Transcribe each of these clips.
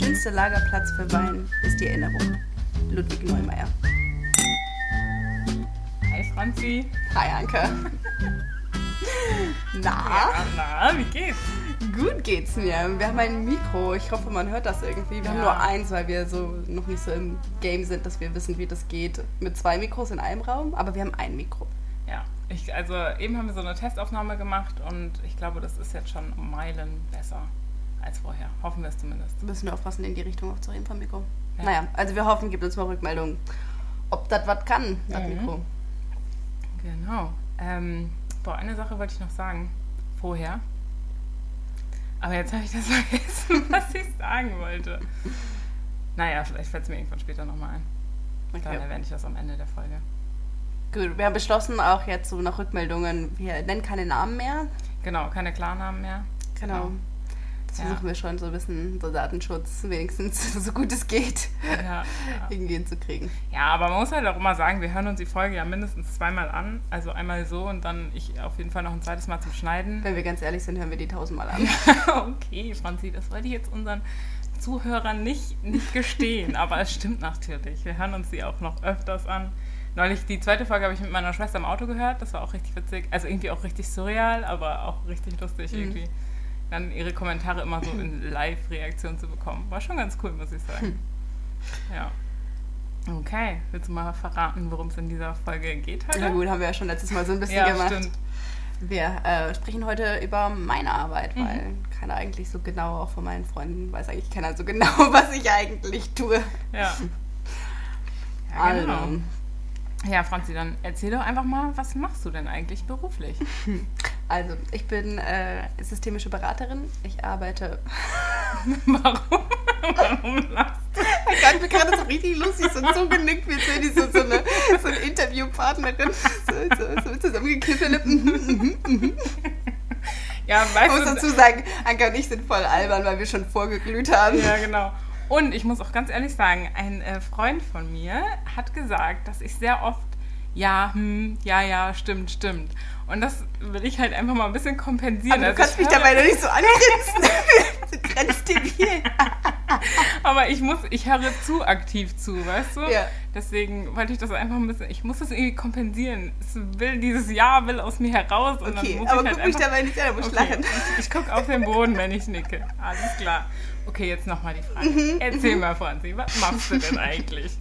schönste Lagerplatz für Wein ist die Erinnerung. Ludwig Neumeier. Hi Franzi. Hi Anke. Na? Ja, na, wie geht's? Gut geht's mir. Wir haben ein Mikro. Ich hoffe, man hört das irgendwie. Wir haben Ja. nur eins, weil wir so noch nicht so im Game sind, dass wir wissen, wie das geht. Mit zwei Mikros in einem Raum, aber wir haben ein Mikro. Ja, ich, also eben haben wir so eine Testaufnahme gemacht und ich glaube, das ist jetzt schon um Meilen besser als vorher. Hoffen wir es zumindest. Wir müssen nur aufpassen, in die Richtung aufzureden vom Mikro. Ja. Naja, also wir hoffen, gibt uns mal Rückmeldung, ob das was kann, das Mhm. Mikro. Genau. Ähm, boah, eine Sache wollte ich noch sagen. Vorher. Aber jetzt habe ich das vergessen, was ich sagen wollte. Naja, vielleicht fällt es mir irgendwann später nochmal ein. Dann Okay. erwähne ich das am Ende der Folge. Gut, wir haben beschlossen, auch jetzt so nach Rückmeldungen, wir nennen keine Namen mehr. Genau, keine Klarnamen mehr. Genau. Das Ja. versuchen wir schon so ein bisschen so Datenschutz wenigstens so gut es geht Ja, ja. irgendwie hinzukriegen. Ja, aber man muss halt auch immer sagen, wir hören uns die Folge ja mindestens zweimal an. Also einmal so und dann ich auf jeden Fall noch ein zweites Mal zum Schneiden. Wenn wir ganz ehrlich sind, hören wir die tausendmal an. okay, Franzi, das wollte ich jetzt unseren Zuhörern nicht, nicht gestehen, aber es stimmt natürlich. Wir hören uns die auch noch öfters an. Neulich, die zweite Folge habe ich mit meiner Schwester im Auto gehört. Das war auch richtig witzig. Also irgendwie auch richtig surreal, aber auch richtig lustig Mhm. irgendwie. Dann ihre Kommentare immer so in Live-Reaktion zu bekommen. War schon ganz cool, muss ich sagen. Ja. Okay, willst du mal verraten, worum es in dieser Folge geht heute? Na gut, haben wir ja schon letztes Mal so ein bisschen ja, gemacht. stimmt. Wir äh, sprechen heute über meine Arbeit, Mhm. weil keiner eigentlich so genau, auch von meinen Freunden, weiß eigentlich keiner so genau, was ich eigentlich tue. Ja. Ja, genau. Also, Ja, Franzi, dann erzähl doch einfach mal, was machst du denn eigentlich beruflich? Also, ich bin äh, systemische Beraterin. Ich arbeite. Warum? Warum lachst Ich fand mir gerade so richtig lustig, so zugenickt, wie die so, so eine, so eine Interviewpartnerin. So, so, so zusammengekniffene Lippen. du? Ja, Ich weißt muss du... dazu sagen, Anka und ich sind voll albern, weil wir schon vorgeglüht haben. Ja, genau. Und ich muss auch ganz ehrlich sagen, ein äh, Freund von mir hat gesagt, dass ich sehr oft ja, hm, ja, ja, stimmt, stimmt. Und das will ich halt einfach mal ein bisschen kompensieren. Aber du Also kannst ich mich dabei noch nicht so angrinsen. Du grenzt dir hier. Aber ich muss, ich höre zu aktiv zu, weißt du? Ja. Deswegen wollte ich das einfach ein bisschen, ich muss das irgendwie kompensieren. Es will, dieses Ja will aus mir heraus und Okay, dann muss aber ich halt guck mich einfach... dabei nicht an, da muss ich Okay, lachen. ich, ich gucke auf den Boden, wenn ich nicke. Alles klar. Okay, jetzt nochmal die Frage. Mhm, Erzähl mal, Franzi, was machst du denn eigentlich?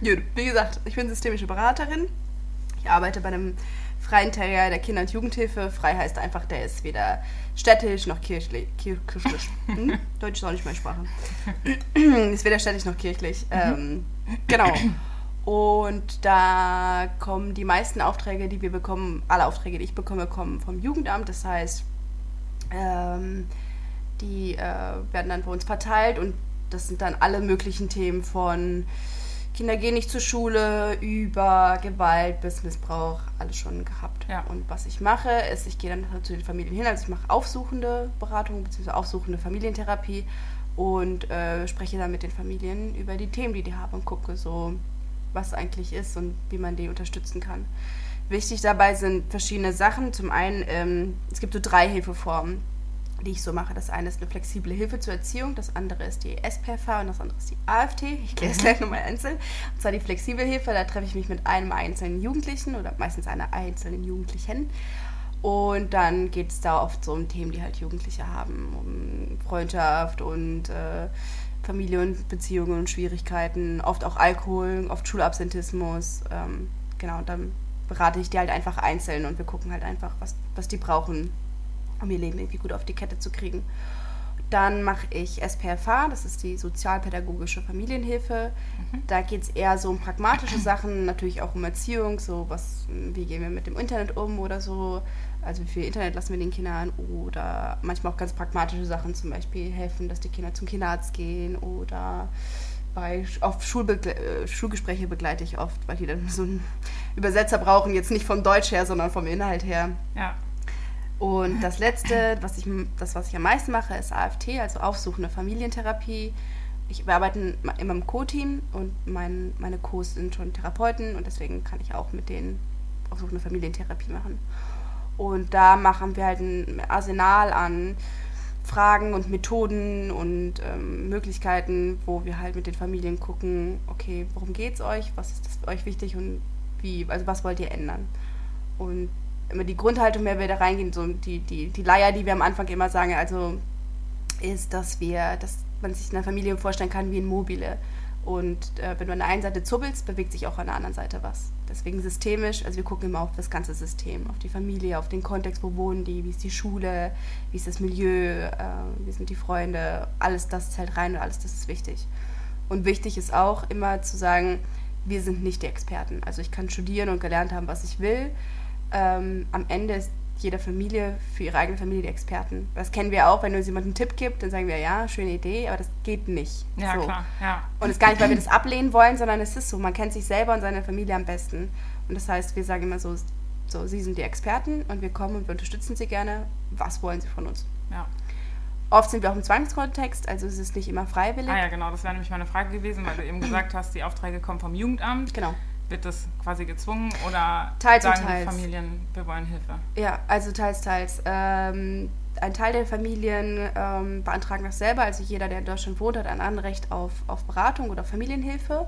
Gut, wie gesagt, ich bin systemische Beraterin. Ich arbeite bei einem freien Terrier der Kinder- und Jugendhilfe. Frei heißt einfach, der ist weder städtisch noch kirchlich. Kir kirchlich. Hm? Deutsch ist auch nicht meine Sprache. ist weder städtisch noch kirchlich. Ähm, genau. Und da kommen die meisten Aufträge, die wir bekommen, alle Aufträge, die ich bekomme, kommen vom Jugendamt. Das heißt, ähm, die äh, werden dann bei uns verteilt und das sind dann alle möglichen Themen von Kinder gehen nicht zur Schule, über Gewalt bis Missbrauch, alles schon gehabt. Ja. Und was ich mache, ist, ich gehe dann halt zu den Familien hin, also ich mache aufsuchende Beratung bzw. aufsuchende Familientherapie und äh, spreche dann mit den Familien über die Themen, die die haben und gucke so, was eigentlich ist und wie man die unterstützen kann. Wichtig dabei sind verschiedene Sachen. Zum einen, ähm, es gibt so drei Hilfeformen, die ich so mache. Das eine ist eine flexible Hilfe zur Erziehung, das andere ist die SPFH und das andere ist die AFT. Ich kläre es gleich nochmal einzeln. Und zwar die flexible Hilfe, da treffe ich mich mit einem einzelnen Jugendlichen oder meistens einer einzelnen Jugendlichen. Und dann geht es da oft so um Themen, die halt Jugendliche haben, um Freundschaft und äh, Familie und Beziehungen und Schwierigkeiten, oft auch Alkohol, oft Schulabsentismus. Ähm, genau, und dann berate ich die halt einfach einzeln und wir gucken halt einfach, was, was die brauchen, um ihr Leben irgendwie gut auf die Kette zu kriegen. Dann mache ich SPFH, das ist die sozialpädagogische Familienhilfe. Da geht es eher so um pragmatische Sachen, natürlich auch um Erziehung, so was, wie gehen wir mit dem Internet um oder so. Also wie viel Internet lassen wir den Kindern oder manchmal auch ganz pragmatische Sachen, zum Beispiel helfen, dass die Kinder zum Kinderarzt gehen oder bei auf Schulbegle äh, Schulgespräche begleite ich oft, weil die dann so einen Übersetzer brauchen, jetzt nicht vom Deutsch her, sondern vom Inhalt her. Ja. Und das letzte, was ich, das, was ich am meisten mache, ist AFT, also aufsuchende Familientherapie. Ich, wir arbeiten immer im Co-Team und mein, meine Co's sind schon Therapeuten und deswegen kann ich auch mit denen aufsuchende Familientherapie machen. Und da machen wir halt ein Arsenal an Fragen und Methoden und ähm, Möglichkeiten, wo wir halt mit den Familien gucken, okay, worum geht es euch, was ist euch wichtig und wie, also was wollt ihr ändern? Und immer die Grundhaltung, wenn wir da reingehen, so die, die, die Leier, die wir am Anfang immer sagen, also ist, dass wir, dass man sich eine Familie vorstellen kann wie ein Mobile. Und äh, wenn du an der einen Seite zuppelst, bewegt sich auch an der anderen Seite was. Deswegen systemisch, also wir gucken immer auf das ganze System, auf die Familie, auf den Kontext, wo wohnen die, wie ist die Schule, wie ist das Milieu, äh, wie sind die Freunde, alles das zählt rein und alles das ist wichtig. Und wichtig ist auch immer zu sagen, wir sind nicht die Experten. Also ich kann studieren und gelernt haben, was ich will. Ähm, am Ende ist jeder Familie für ihre eigene Familie die Experten. Das kennen wir auch, wenn uns jemand einen Tipp gibt, dann sagen wir, ja, schöne Idee, aber das geht nicht. Ja, so. klar, ja. Und es ist gar nicht, weil wir das ablehnen wollen, sondern es ist so, man kennt sich selber und seine Familie am besten. Und das heißt, wir sagen immer so, so, sie sind die Experten und wir kommen und wir unterstützen sie gerne. Was wollen sie von uns? Ja. Oft sind wir auch im Zwangskontext, also es ist nicht immer freiwillig. Ah ja, genau, das wäre nämlich meine Frage gewesen, weil du eben gesagt hast, die Aufträge kommen vom Jugendamt. Genau. Wird das quasi gezwungen oder Teils und sagen teils. die Familien, wir wollen Hilfe? Ja, also teils, teils. Ähm, ein Teil der Familien ähm, beantragen das selber. Also jeder, der in Deutschland wohnt, hat ein Anrecht auf, auf Beratung oder Familienhilfe.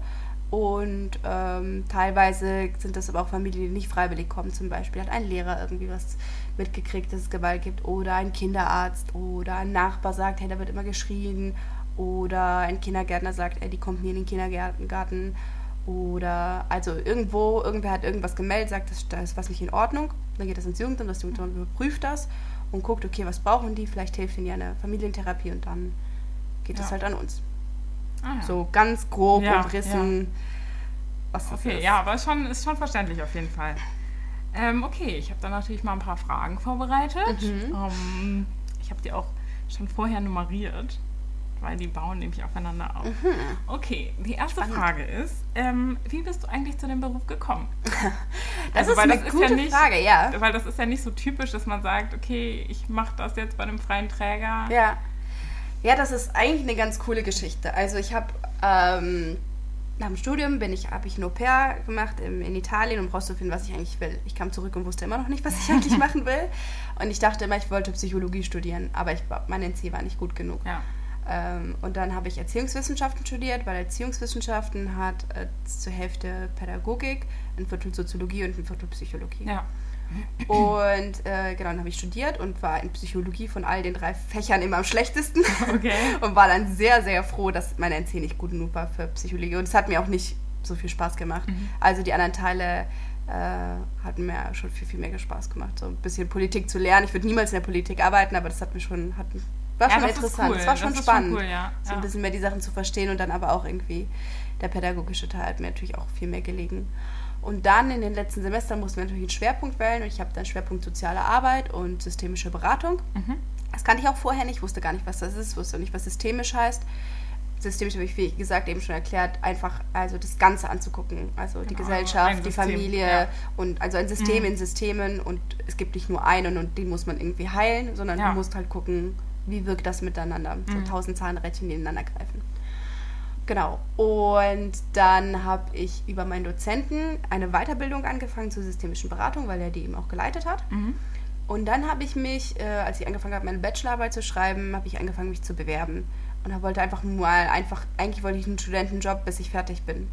Und ähm, teilweise sind das aber auch Familien, die nicht freiwillig kommen. Zum Beispiel hat ein Lehrer irgendwie was mitgekriegt, dass es Gewalt gibt. Oder ein Kinderarzt oder ein Nachbar sagt, hey, da wird immer geschrien. Oder ein Kindergärtner sagt, ey, die kommt nie in den Kindergarten. Oder also irgendwo, irgendwer hat irgendwas gemeldet, sagt, das, da ist was nicht in Ordnung. Dann geht das ins Jugendamt, das Jugendamt überprüft das und guckt, okay, was brauchen die? Vielleicht hilft ihnen ja eine Familientherapie und dann geht Ja. halt an uns. Ah, ja. So ganz grob Ja, umrissen, was das Okay, ist. ja, aber ist schon, ist schon verständlich auf jeden Fall. Ähm, okay, ich habe da natürlich mal ein paar Fragen vorbereitet. Mhm. Ähm, ich habe die auch schon vorher nummeriert, weil die bauen nämlich aufeinander auf. Okay, die erste Mhm. Spannend. Frage ist, ähm, wie bist du eigentlich zu dem Beruf gekommen? Das Also, ist eine das ist gute ja nicht- Frage, ja. Weil das ist ja nicht so typisch, dass man sagt, okay, ich mache das jetzt bei einem freien Träger. Ja. Ja, das ist eigentlich eine ganz coole Geschichte. Also ich habe ähm, nach dem Studium bin ich, habe ich ein Au pair gemacht in, in Italien, um rauszufinden, was ich eigentlich will. Ich kam zurück und wusste immer noch nicht, was ich eigentlich machen will. Und ich dachte immer, ich wollte Psychologie studieren, aber ich, mein NC war nicht gut genug. Ja. Ähm, und dann habe ich Erziehungswissenschaften studiert, weil Erziehungswissenschaften hat äh, zur Hälfte Pädagogik, ein Viertel Soziologie und ein Viertel Psychologie. ja. Und äh, genau, dann habe ich studiert und war in Psychologie von all den drei Fächern immer am schlechtesten. Okay. und war dann sehr, sehr froh, dass mein NC nicht gut genug war für Psychologie. Und es hat mir auch nicht so viel Spaß gemacht. Mhm. Also die anderen Teile äh, hatten mir schon viel, viel mehr Spaß gemacht. So ein bisschen Politik zu lernen. Ich würde niemals in der Politik arbeiten, aber das hat mir schon, hat, war Ja, schon ist interessant. cool. Es war schon Das ist schon spannend, cool, ja. so Ja. ein bisschen mehr die Sachen zu verstehen und dann aber auch irgendwie der pädagogische Teil hat mir natürlich auch viel mehr gelegen. Und dann in den letzten Semestern mussten wir natürlich einen Schwerpunkt wählen und ich habe dann Schwerpunkt soziale Arbeit und systemische Beratung. Mhm. Das kannte ich auch vorher nicht, wusste gar nicht, was das ist, wusste auch nicht, was systemisch heißt. Systemisch habe ich, wie gesagt, eben schon erklärt, einfach also das Ganze anzugucken. Also die Genau, Gesellschaft, ein die Familie ja. und also ein System Mhm. in Systemen und es gibt nicht nur einen und den muss man irgendwie heilen, sondern Ja. du musst halt gucken, wie wirkt das miteinander. So Mhm. tausend Zahnrädchen, ineinander greifen. Genau. Und dann habe ich über meinen Dozenten eine Weiterbildung angefangen zur systemischen Beratung, weil er die eben auch geleitet hat. Mhm. Und dann habe ich mich, äh, als ich angefangen habe, meine Bachelorarbeit zu schreiben, habe ich angefangen, mich zu bewerben. Und da wollte einfach mal einfach, eigentlich wollte ich einen Studentenjob, bis ich fertig bin.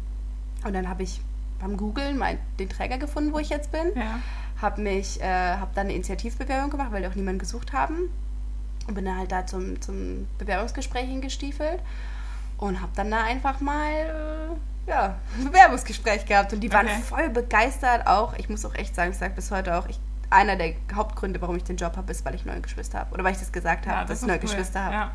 Und dann habe ich beim Googlen mein, den Träger gefunden, wo ich jetzt bin. Ja. Habe mich, äh, habe dann eine Initiativbewerbung gemacht, weil die auch niemanden gesucht haben. Und bin dann halt da zum, zum Bewerbungsgespräch hingestiefelt und habe dann da einfach mal äh, ja, ein Bewerbungsgespräch gehabt. Und die waren Okay. voll begeistert auch. Ich muss auch echt sagen, ich sage bis heute auch, ich, einer der Hauptgründe, warum ich den Job habe, ist, weil ich neue Geschwister habe. Oder weil ich das gesagt habe, Ja, dass das ich neue ist cool. Geschwister habe. Ja.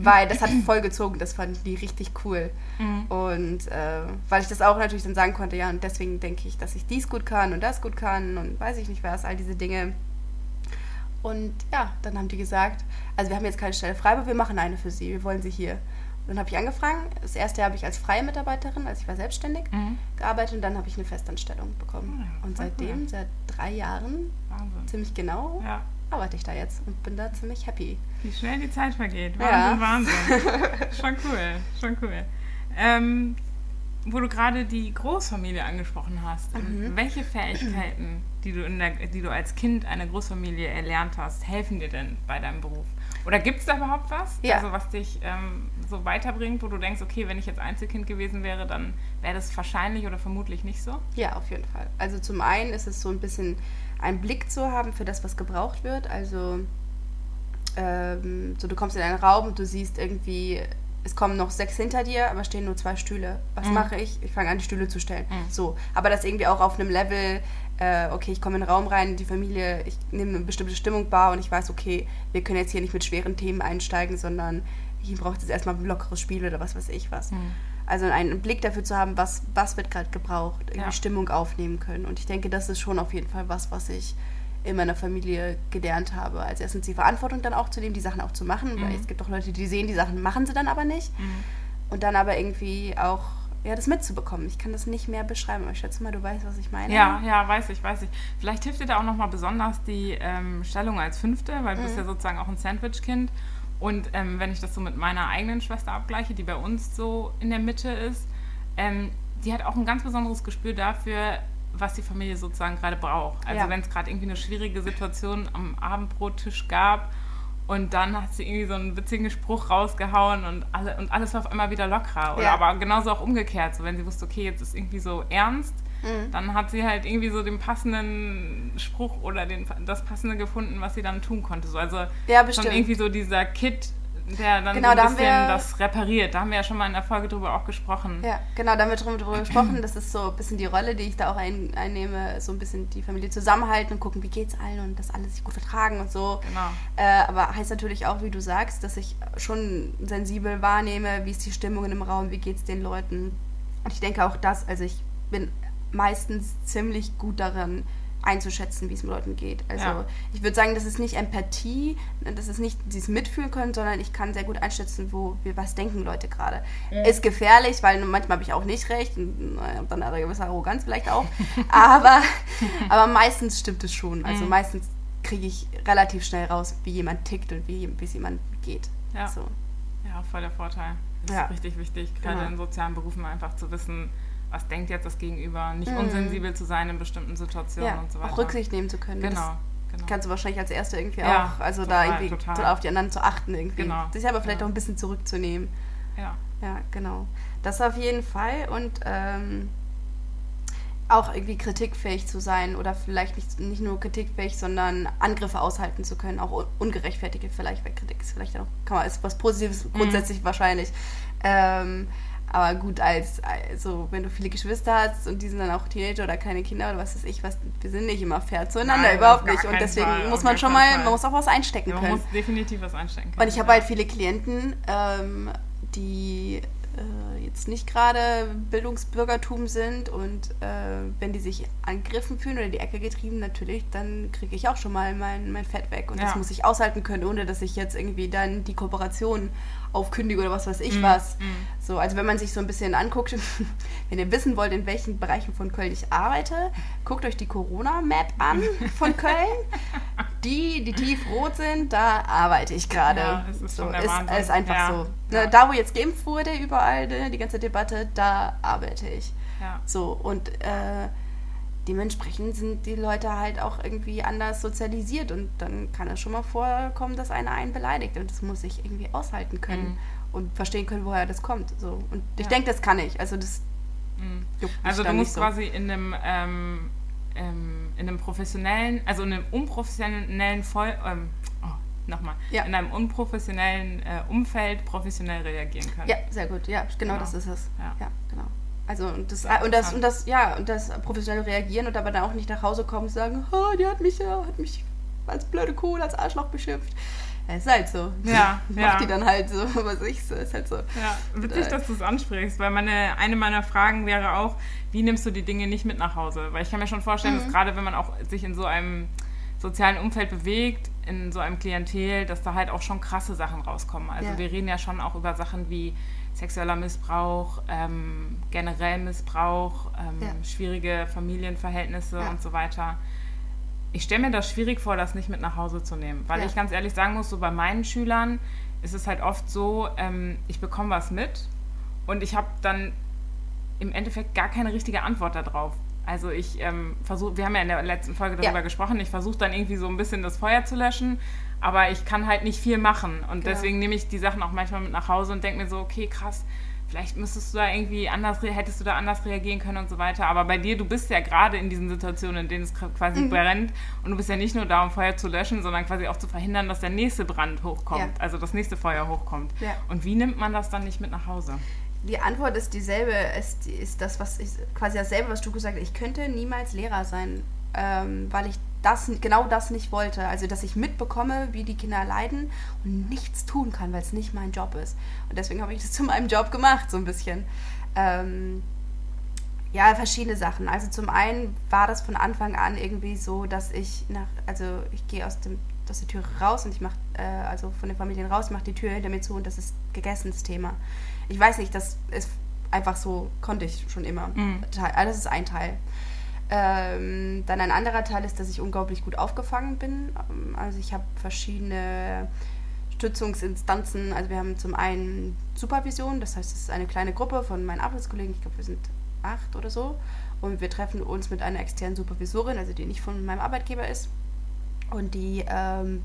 Weil das hat voll gezogen, das fanden die richtig cool. Mhm. Und äh, weil ich das auch natürlich dann sagen konnte, ja, und deswegen denke ich, dass ich dies gut kann und das gut kann und weiß ich nicht was, all diese Dinge. Und ja, dann haben die gesagt, also wir haben jetzt keine Stelle frei, aber wir machen eine für sie, wir wollen sie hier. Und dann habe ich angefangen. Das erste Jahr habe ich als freie Mitarbeiterin, also ich war selbstständig, Mhm. gearbeitet und dann habe ich eine Festanstellung bekommen. Ah ja, und voll seitdem, cool. seit drei Jahren, Wahnsinn. ziemlich genau, Ja. arbeite ich da jetzt und bin da ziemlich happy. Wie schnell die Zeit vergeht. Ja. Wahnsinn, Wahnsinn. schon cool, schon cool. Ähm, wo du gerade die Großfamilie angesprochen hast, Mhm. welche Fähigkeiten, die du, in der, die du als Kind einer Großfamilie erlernt hast, helfen dir denn bei deinem Beruf? Oder gibt es da überhaupt was? Ja. Also was dich ähm, so weiterbringt, wo du denkst, okay, wenn ich jetzt Einzelkind gewesen wäre, dann wäre das wahrscheinlich oder vermutlich nicht so? Ja, auf jeden Fall. Also zum einen ist es so ein bisschen einen Blick zu haben für das, was gebraucht wird. Also ähm, so du kommst in einen Raum und du siehst irgendwie, es kommen noch sechs hinter dir, aber stehen nur zwei Stühle. Was Mhm. mache ich? Ich fange an, die Stühle zu stellen. Mhm. So, aber das irgendwie auch auf einem Level, äh, okay, ich komme in den Raum rein, die Familie, ich nehme eine bestimmte Stimmung wahr und ich weiß, okay, wir können jetzt hier nicht mit schweren Themen einsteigen, sondern hier braucht es erstmal ein lockeres Spiel oder was weiß ich was. Mhm. Also einen Blick dafür zu haben, was, was wird gerade gebraucht, irgendwie Ja. Stimmung aufnehmen können. Und ich denke, das ist schon auf jeden Fall was, was ich in meiner Familie gelernt habe. Als erstens die Verantwortung dann auch zu nehmen, die Sachen auch zu machen, weil Mhm. es gibt auch Leute, die sehen die Sachen, machen sie dann aber nicht. Mhm. Und dann aber irgendwie auch ja, das mitzubekommen. Ich kann das nicht mehr beschreiben, aber ich schätze mal, du weißt, was ich meine. Ja, ja, weiß ich, weiß ich. Vielleicht hilft dir da auch nochmal besonders die ähm, Stellung als Fünfte, weil du bist Mhm. ja sozusagen auch ein Sandwich-Kind. Und ähm, wenn ich das so mit meiner eigenen Schwester abgleiche, die bei uns so in der Mitte ist, ähm, die hat auch ein ganz besonderes Gespür dafür, was die Familie sozusagen gerade braucht. Also Ja. wenn es gerade irgendwie eine schwierige Situation am Abendbrottisch gab und dann hat sie irgendwie so einen witzigen Spruch rausgehauen und, alle, und alles war auf einmal wieder lockerer. Oder Ja. aber genauso auch umgekehrt. So wenn sie wusste, okay, jetzt ist irgendwie so ernst, Mhm. dann hat sie halt irgendwie so den passenden Spruch oder den, das passende gefunden, was sie dann tun konnte. So, also Ja, schon irgendwie so dieser Kit, der dann Genau, so da ein haben bisschen wir- das repariert. Da haben wir ja schon mal in der Folge drüber auch gesprochen. Ja, genau, da haben wir drüber gesprochen. Das ist so ein bisschen die Rolle, die ich da auch ein, einnehme, so ein bisschen die Familie zusammenhalten und gucken, wie geht's allen und dass alle sich gut vertragen und so. Genau. Äh, aber heißt natürlich auch, wie du sagst, dass ich schon sensibel wahrnehme, wie ist die Stimmung in dem Raum, wie geht's den Leuten. Und ich denke auch das, also ich bin meistens ziemlich gut darin einzuschätzen, wie es mit Leuten geht. Also Ja. ich würde sagen, das ist nicht Empathie, das ist nicht dieses Mitfühlen können, sondern ich kann sehr gut einschätzen, wo wir was denken Leute gerade. Ist gefährlich, weil manchmal habe ich auch nicht recht, und, naja, dann eine gewisse Arroganz vielleicht auch, aber, aber meistens stimmt es schon. Also Mhm. meistens kriege ich relativ schnell raus, wie jemand tickt und wie wie es jemand geht. Ja. So. Ja, voll der Vorteil. Das Ja. ist richtig wichtig, gerade Genau. in sozialen Berufen einfach zu wissen, was denkt jetzt das Gegenüber, nicht Mhm. unsensibel zu sein in bestimmten Situationen Ja, und so weiter. auch Rücksicht nehmen zu können. Genau. Das genau. kannst du wahrscheinlich als Erste irgendwie Ja, auch, also total, da irgendwie total. auf die anderen zu achten irgendwie. Genau. Sich aber vielleicht Ja. auch ein bisschen zurückzunehmen. ja. Ja, genau. Das auf jeden Fall und ähm, auch irgendwie kritikfähig zu sein oder vielleicht nicht, nicht nur kritikfähig, sondern Angriffe aushalten zu können, auch un ungerechtfertigte vielleicht, weil Kritik ist vielleicht auch, kann man, ist was Positives Mhm. grundsätzlich wahrscheinlich. Ähm, aber gut, als also wenn du viele Geschwister hast und die sind dann auch Teenager oder keine Kinder oder was weiß ich, was, wir sind nicht immer fair zueinander, Nein, überhaupt nicht. Und deswegen Fall, muss man schon mal, Fall. man muss auch was einstecken man können. muss definitiv was einstecken können. Und ich habe ja. halt viele Klienten, ähm, die äh, jetzt nicht gerade Bildungsbürgertum sind und äh, wenn die sich angegriffen fühlen oder in die Ecke getrieben, natürlich, dann kriege ich auch schon mal mein, mein Fett weg. Und das Ja. muss ich aushalten können, ohne dass ich jetzt irgendwie dann die Kooperation aufkündige oder was weiß ich Mm, was. mm. So, also wenn man sich so ein bisschen anguckt, wenn ihr wissen wollt, in welchen Bereichen von Köln ich arbeite, guckt euch die Corona-Map an von Köln. Die, die tiefrot sind, da arbeite ich gerade. Ja, es ist so, ist, ist einfach Ja, so. ja. Ne, Da, wo jetzt geimpft wurde, überall, ne, die ganze Debatte, da arbeite ich. Ja. So, und äh, dementsprechend sind die Leute halt auch irgendwie anders sozialisiert und dann kann es schon mal vorkommen, dass einer einen beleidigt und das muss ich irgendwie aushalten können Mhm. und verstehen können, woher das kommt. So. Und ich denke, das kann ich. Also das mich Also du musst so. quasi in einem, ähm, ähm, in einem professionellen, also in einem unprofessionellen Voll, ähm, oh, nochmal, Ja. in einem unprofessionellen äh, Umfeld professionell reagieren können. Ja, sehr gut. Ja, genau, Genau. das ist es. Ja. Ja, genau. Also und das, Sehr und das und das ja und das professionelle reagieren und aber dann auch nicht nach Hause kommen und sagen, oh, die hat mich ja, hat mich als blöde Kuh, als Arschloch beschimpft. Ja, ist halt so. Ja, Macht ja. die dann halt so, was ich so, ist halt so. Ja, witzig, Äh. dass du es ansprichst, weil meine, eine meiner Fragen wäre auch, wie nimmst du die Dinge nicht mit nach Hause? Weil ich kann mir schon vorstellen, Mhm. dass gerade wenn man auch sich in so einem sozialen Umfeld bewegt, in so einem Klientel, dass da halt auch schon krasse Sachen rauskommen. Also Ja. wir reden ja schon auch über Sachen wie sexueller Missbrauch, ähm, generell Missbrauch, ähm, Ja. schwierige Familienverhältnisse und so weiter. Ich stelle mir das schwierig vor, das nicht mit nach Hause zu nehmen, weil Ja. ich ganz ehrlich sagen muss, so bei meinen Schülern ist es halt oft so, ähm, ich bekomme was mit und ich habe dann im Endeffekt gar keine richtige Antwort darauf. Also ich ähm, versuche, wir haben ja in der letzten Folge darüber Ja. gesprochen, ich versuche dann irgendwie so ein bisschen das Feuer zu löschen, aber ich kann halt nicht viel machen. Und Genau. deswegen nehme ich die Sachen auch manchmal mit nach Hause und denke mir so, okay, krass, vielleicht müsstest du da irgendwie anders, hättest du da anders reagieren können und so weiter. Aber bei dir, du bist ja gerade in diesen Situationen, in denen es quasi Mhm. brennt und du bist ja nicht nur da, um Feuer zu löschen, sondern quasi auch zu verhindern, dass der nächste Brand hochkommt, Ja. also das nächste Feuer hochkommt. Ja. Und wie nimmt man das dann nicht mit nach Hause? Die Antwort ist dieselbe, ist, ist das, was ich, quasi dasselbe, was du gesagt hast. Ich könnte niemals Lehrer sein, ähm, weil ich das, genau das nicht wollte. Also, dass ich mitbekomme, wie die Kinder leiden und nichts tun kann, weil es nicht mein Job ist. Und deswegen habe ich das zu meinem Job gemacht, so ein bisschen. Ähm, ja, verschiedene Sachen. Also zum einen war das von Anfang an irgendwie so, dass ich nach, also ich gehe aus dem aus der Tür raus und ich mache, äh, also von den Familien raus, mache die Tür hinter mir zu und das ist gegessen, das Thema. Ich weiß nicht, das ist einfach so, konnte ich schon immer. Mhm. Das ist ein Teil. Ähm, dann ein anderer Teil ist, dass ich unglaublich gut aufgefangen bin. Ähm, Also ich habe verschiedene Stützungsinstanzen. Also wir haben zum einen Supervision, das heißt, es ist eine kleine Gruppe von meinen Arbeitskollegen, ich glaube, wir sind acht oder so. Und wir treffen uns mit einer externen Supervisorin, also die nicht von meinem Arbeitgeber ist. Und die ähm,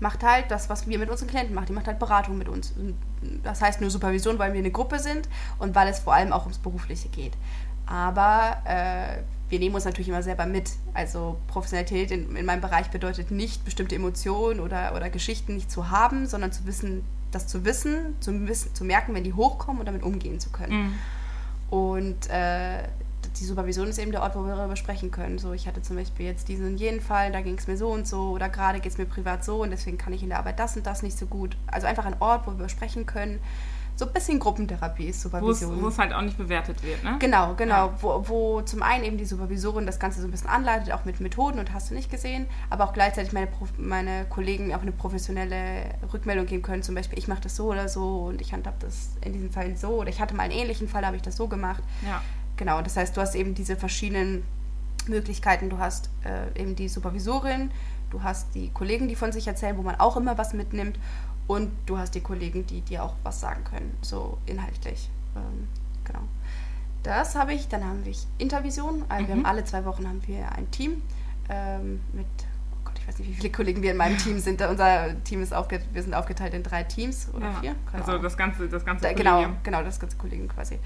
macht halt das, was wir mit unseren Klienten machen. Die macht halt Beratung mit uns. Das heißt nur Supervision, weil wir eine Gruppe sind und weil es vor allem auch ums Berufliche geht. Aber äh, wir nehmen uns natürlich immer selber mit. Also Professionalität in, in meinem Bereich bedeutet nicht, bestimmte Emotionen oder, oder Geschichten nicht zu haben, sondern zu wissen, das zu wissen, zu, wissen, zu merken, wenn die hochkommen und damit umgehen zu können. Mhm. Und äh, die Supervision ist eben der Ort, wo wir darüber sprechen können. So, ich hatte zum Beispiel jetzt diesen und jenen Fall, da ging es mir so und so oder gerade geht es mir privat so und deswegen kann ich in der Arbeit das und das nicht so gut. Also einfach ein Ort, wo wir sprechen können. So ein bisschen Gruppentherapie ist Supervision. wo es halt auch nicht bewertet wird, ne? Genau, genau. Ja. Wo, wo zum einen eben die Supervisorin das Ganze so ein bisschen anleitet, auch mit Methoden und hast du nicht gesehen, aber auch gleichzeitig meine, Prof- meine Kollegen auch eine professionelle Rückmeldung geben können. Zum Beispiel, ich mache das so oder so und ich handhab das in diesem Fall so oder ich hatte mal einen ähnlichen Fall, da habe ich das so gemacht. Ja. Genau, das heißt, du hast eben diese verschiedenen Möglichkeiten. Du hast äh, eben die Supervisorin, du hast die Kollegen, die von sich erzählen, wo man auch immer was mitnimmt und du hast die Kollegen, die dir auch was sagen können, so inhaltlich. Ähm, genau. Das habe ich, dann haben wir Intervision. Also wir Mhm. haben alle zwei Wochen haben wir ein Team ähm, mit, oh Gott, ich weiß nicht, wie viele Kollegen wir in meinem Team sind. Unser Team ist aufgeteilt, wir sind aufgeteilt in drei Teams oder ja. vier. Keine Also das ganze, das ganze Da, genau, Kollegium. genau, das ganze Kollegen quasi.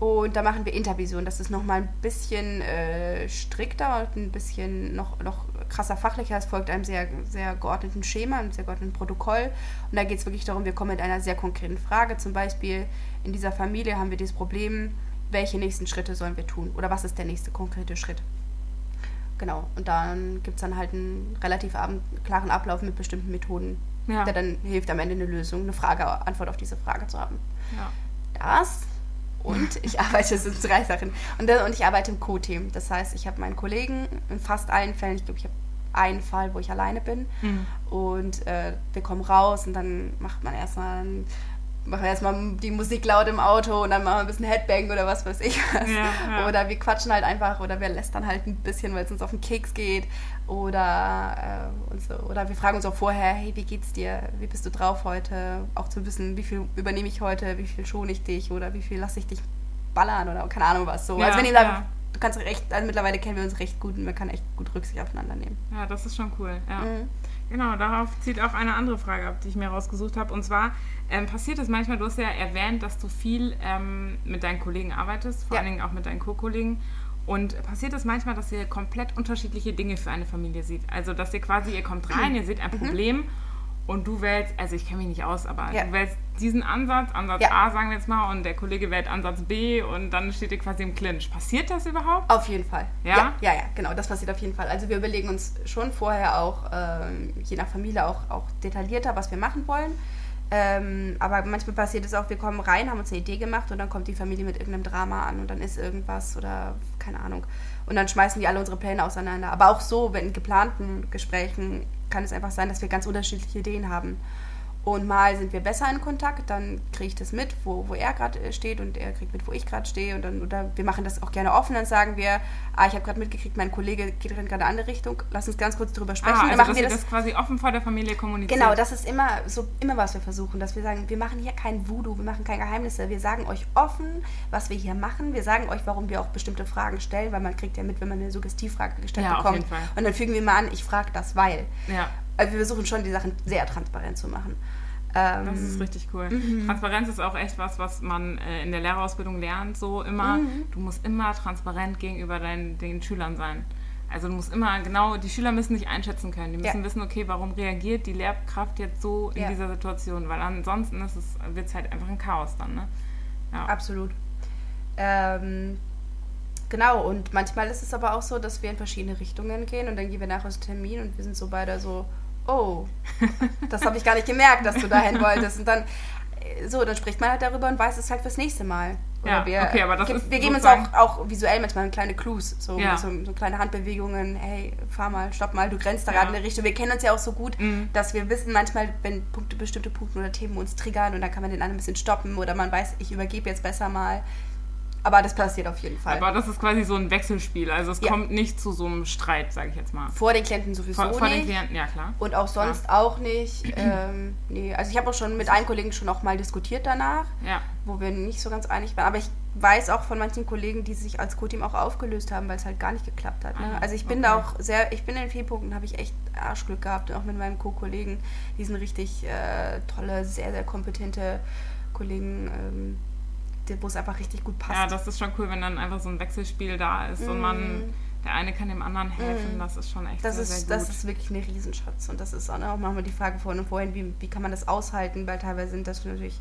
Und da machen wir Intervision. Das ist nochmal ein bisschen äh, strikter und ein bisschen noch, noch krasser fachlicher. Es folgt einem sehr, sehr geordneten Schema, einem sehr geordneten Protokoll. Und da geht es wirklich darum, wir kommen mit einer sehr konkreten Frage. Zum Beispiel, in dieser Familie haben wir dieses Problem, welche nächsten Schritte sollen wir tun? Oder was ist der nächste konkrete Schritt? Genau. Und dann gibt es dann halt einen relativ klaren Ablauf mit bestimmten Methoden, Ja. der dann hilft, am Ende eine Lösung, eine Frage, Antwort auf diese Frage zu haben ja. das und ich arbeite, es sind drei Sachen. Und, und ich arbeite im Co-Team. Das heißt, ich habe meinen Kollegen in fast allen Fällen, ich glaube, ich habe einen Fall, wo ich alleine bin. Mhm. Und äh, wir kommen raus und dann macht man erstmal machen wir erstmal die Musik laut im Auto und dann machen wir ein bisschen Headbang oder was weiß ich was. Ja, ja. Oder wir quatschen halt einfach oder wir lästern halt ein bisschen, weil es uns auf den Keks geht. Oder, äh, und so. oder wir fragen uns auch vorher, hey, wie geht's dir? Wie bist du drauf heute? Auch zu wissen, wie viel übernehme ich heute, wie viel schone ich dich oder wie viel lasse ich dich ballern oder keine Ahnung was. So. Ja, also wenn ihr da, ja. du kannst recht, also mittlerweile kennen wir uns recht gut und man kann echt gut Rücksicht aufeinander nehmen. ja, das ist schon cool. Ja. Mhm. Genau, darauf zieht auch eine andere Frage ab, die ich mir rausgesucht habe. Und zwar ähm, passiert es manchmal, du hast ja erwähnt, dass du viel ähm, mit deinen Kollegen arbeitest, vor Ja. allen Dingen auch mit deinen Co-Kollegen. Und passiert es manchmal, dass ihr komplett unterschiedliche Dinge für eine Familie seht? Also, dass ihr quasi, ihr kommt rein, ihr seht ein Problem und du wählst, also ich kenne mich nicht aus, aber. Ja. du wählst diesen Ansatz, Ansatz Ja. A, sagen wir jetzt mal, und der Kollege wählt Ansatz B und dann steht ihr quasi im Clinch. Passiert das überhaupt? Auf jeden Fall. Ja? ja? Ja, ja, genau, das passiert auf jeden Fall. Also wir überlegen uns schon vorher auch, ähm, je nach Familie auch, auch detaillierter, was wir machen wollen. Ähm, aber manchmal passiert es auch, wir kommen rein, haben uns eine Idee gemacht und dann kommt die Familie mit irgendeinem Drama an und dann ist irgendwas oder keine Ahnung. Und dann schmeißen die alle unsere Pläne auseinander. Aber auch so, wenn in geplanten Gesprächen kann es einfach sein, dass wir ganz unterschiedliche Ideen haben. Und mal sind wir besser in Kontakt, dann kriege ich das mit, wo, wo er gerade äh, steht und er kriegt mit, wo ich gerade stehe. Und dann, oder wir machen das auch gerne offen, dann sagen wir, ah, ich habe gerade mitgekriegt, mein Kollege geht in gerade eine andere Richtung, lass uns ganz kurz drüber sprechen. Ah, dann also machen dass wir das, das quasi offen vor der Familie kommuniziert. Genau, das ist immer so immer was wir versuchen, dass wir sagen, wir machen hier kein Voodoo, wir machen keine Geheimnisse, wir sagen euch offen, was wir hier machen, wir sagen euch, warum wir auch bestimmte Fragen stellen, weil man kriegt ja mit, wenn man eine Suggestivfrage gestellt Ja, auf bekommt. jeden Fall. Und dann fügen wir mal an, ich frage das, weil. Ja, wir versuchen schon die Sachen sehr transparent zu machen. Ähm, das ist richtig cool. Mhm. Transparenz ist auch echt was, was man äh, in der Lehrerausbildung lernt, so immer. Mhm. Du musst immer transparent gegenüber deinen, den Schülern sein. Also du musst immer, genau, die Schüler müssen dich einschätzen können. Die müssen Ja. wissen, okay, warum reagiert die Lehrkraft jetzt so in Ja. dieser Situation? Weil ansonsten wird es wird's halt einfach ein Chaos dann, ne? Ja. Absolut. Ähm, genau, und manchmal ist es aber auch so, dass wir in verschiedene Richtungen gehen und dann gehen wir nachher aus Termin und wir sind so beide so, oh, das habe ich gar nicht gemerkt, dass du dahin wolltest. Und dann, äh, so, dann spricht man halt darüber und weiß es halt fürs nächste Mal. Oder Ja, wir, okay, aber das ist wir geben uns auch, auch visuell manchmal kleine Clues, so, Ja. so, so kleine Handbewegungen, hey, fahr mal, stopp mal, du grenzt da Ja. gerade in eine Richtung. Wir kennen uns ja auch so gut, Mhm. dass wir wissen manchmal, wenn Punkte, bestimmte Punkte oder Themen uns triggern und dann kann man den anderen ein bisschen stoppen oder man weiß, ich übergebe jetzt besser mal. Aber das passiert auf jeden Fall. Aber das ist quasi so ein Wechselspiel. Also es Ja. kommt nicht zu so einem Streit, sage ich jetzt mal. vor den Klienten sowieso Vor, vor den nicht. Klienten, ja klar. Und auch sonst auch nicht. Ähm, nee, also ich habe auch schon mit einem Kollegen schon auch mal diskutiert danach, Ja. wo wir nicht so ganz einig waren. Aber ich weiß auch von manchen Kollegen, die sich als Co-Team auch aufgelöst haben, weil es halt gar nicht geklappt hat. Ne? Ah, Also ich bin okay. da auch sehr, ich bin in vielen Punkten, habe ich echt Arschglück gehabt, auch mit meinem Co-Kollegen. Die sind richtig äh, tolle, sehr, sehr kompetente Kollegen, ähm, wo es einfach richtig gut passt. Ja, das ist schon cool, wenn dann einfach so ein Wechselspiel da ist und man, Mhm. der eine kann dem anderen helfen. Das ist schon echt Das sehr, ist, sehr gut. das ist wirklich ein Riesenschatz. Und das ist auch noch mal die Frage vorhin und vorhin, wie, wie kann man das aushalten? Weil teilweise sind das natürlich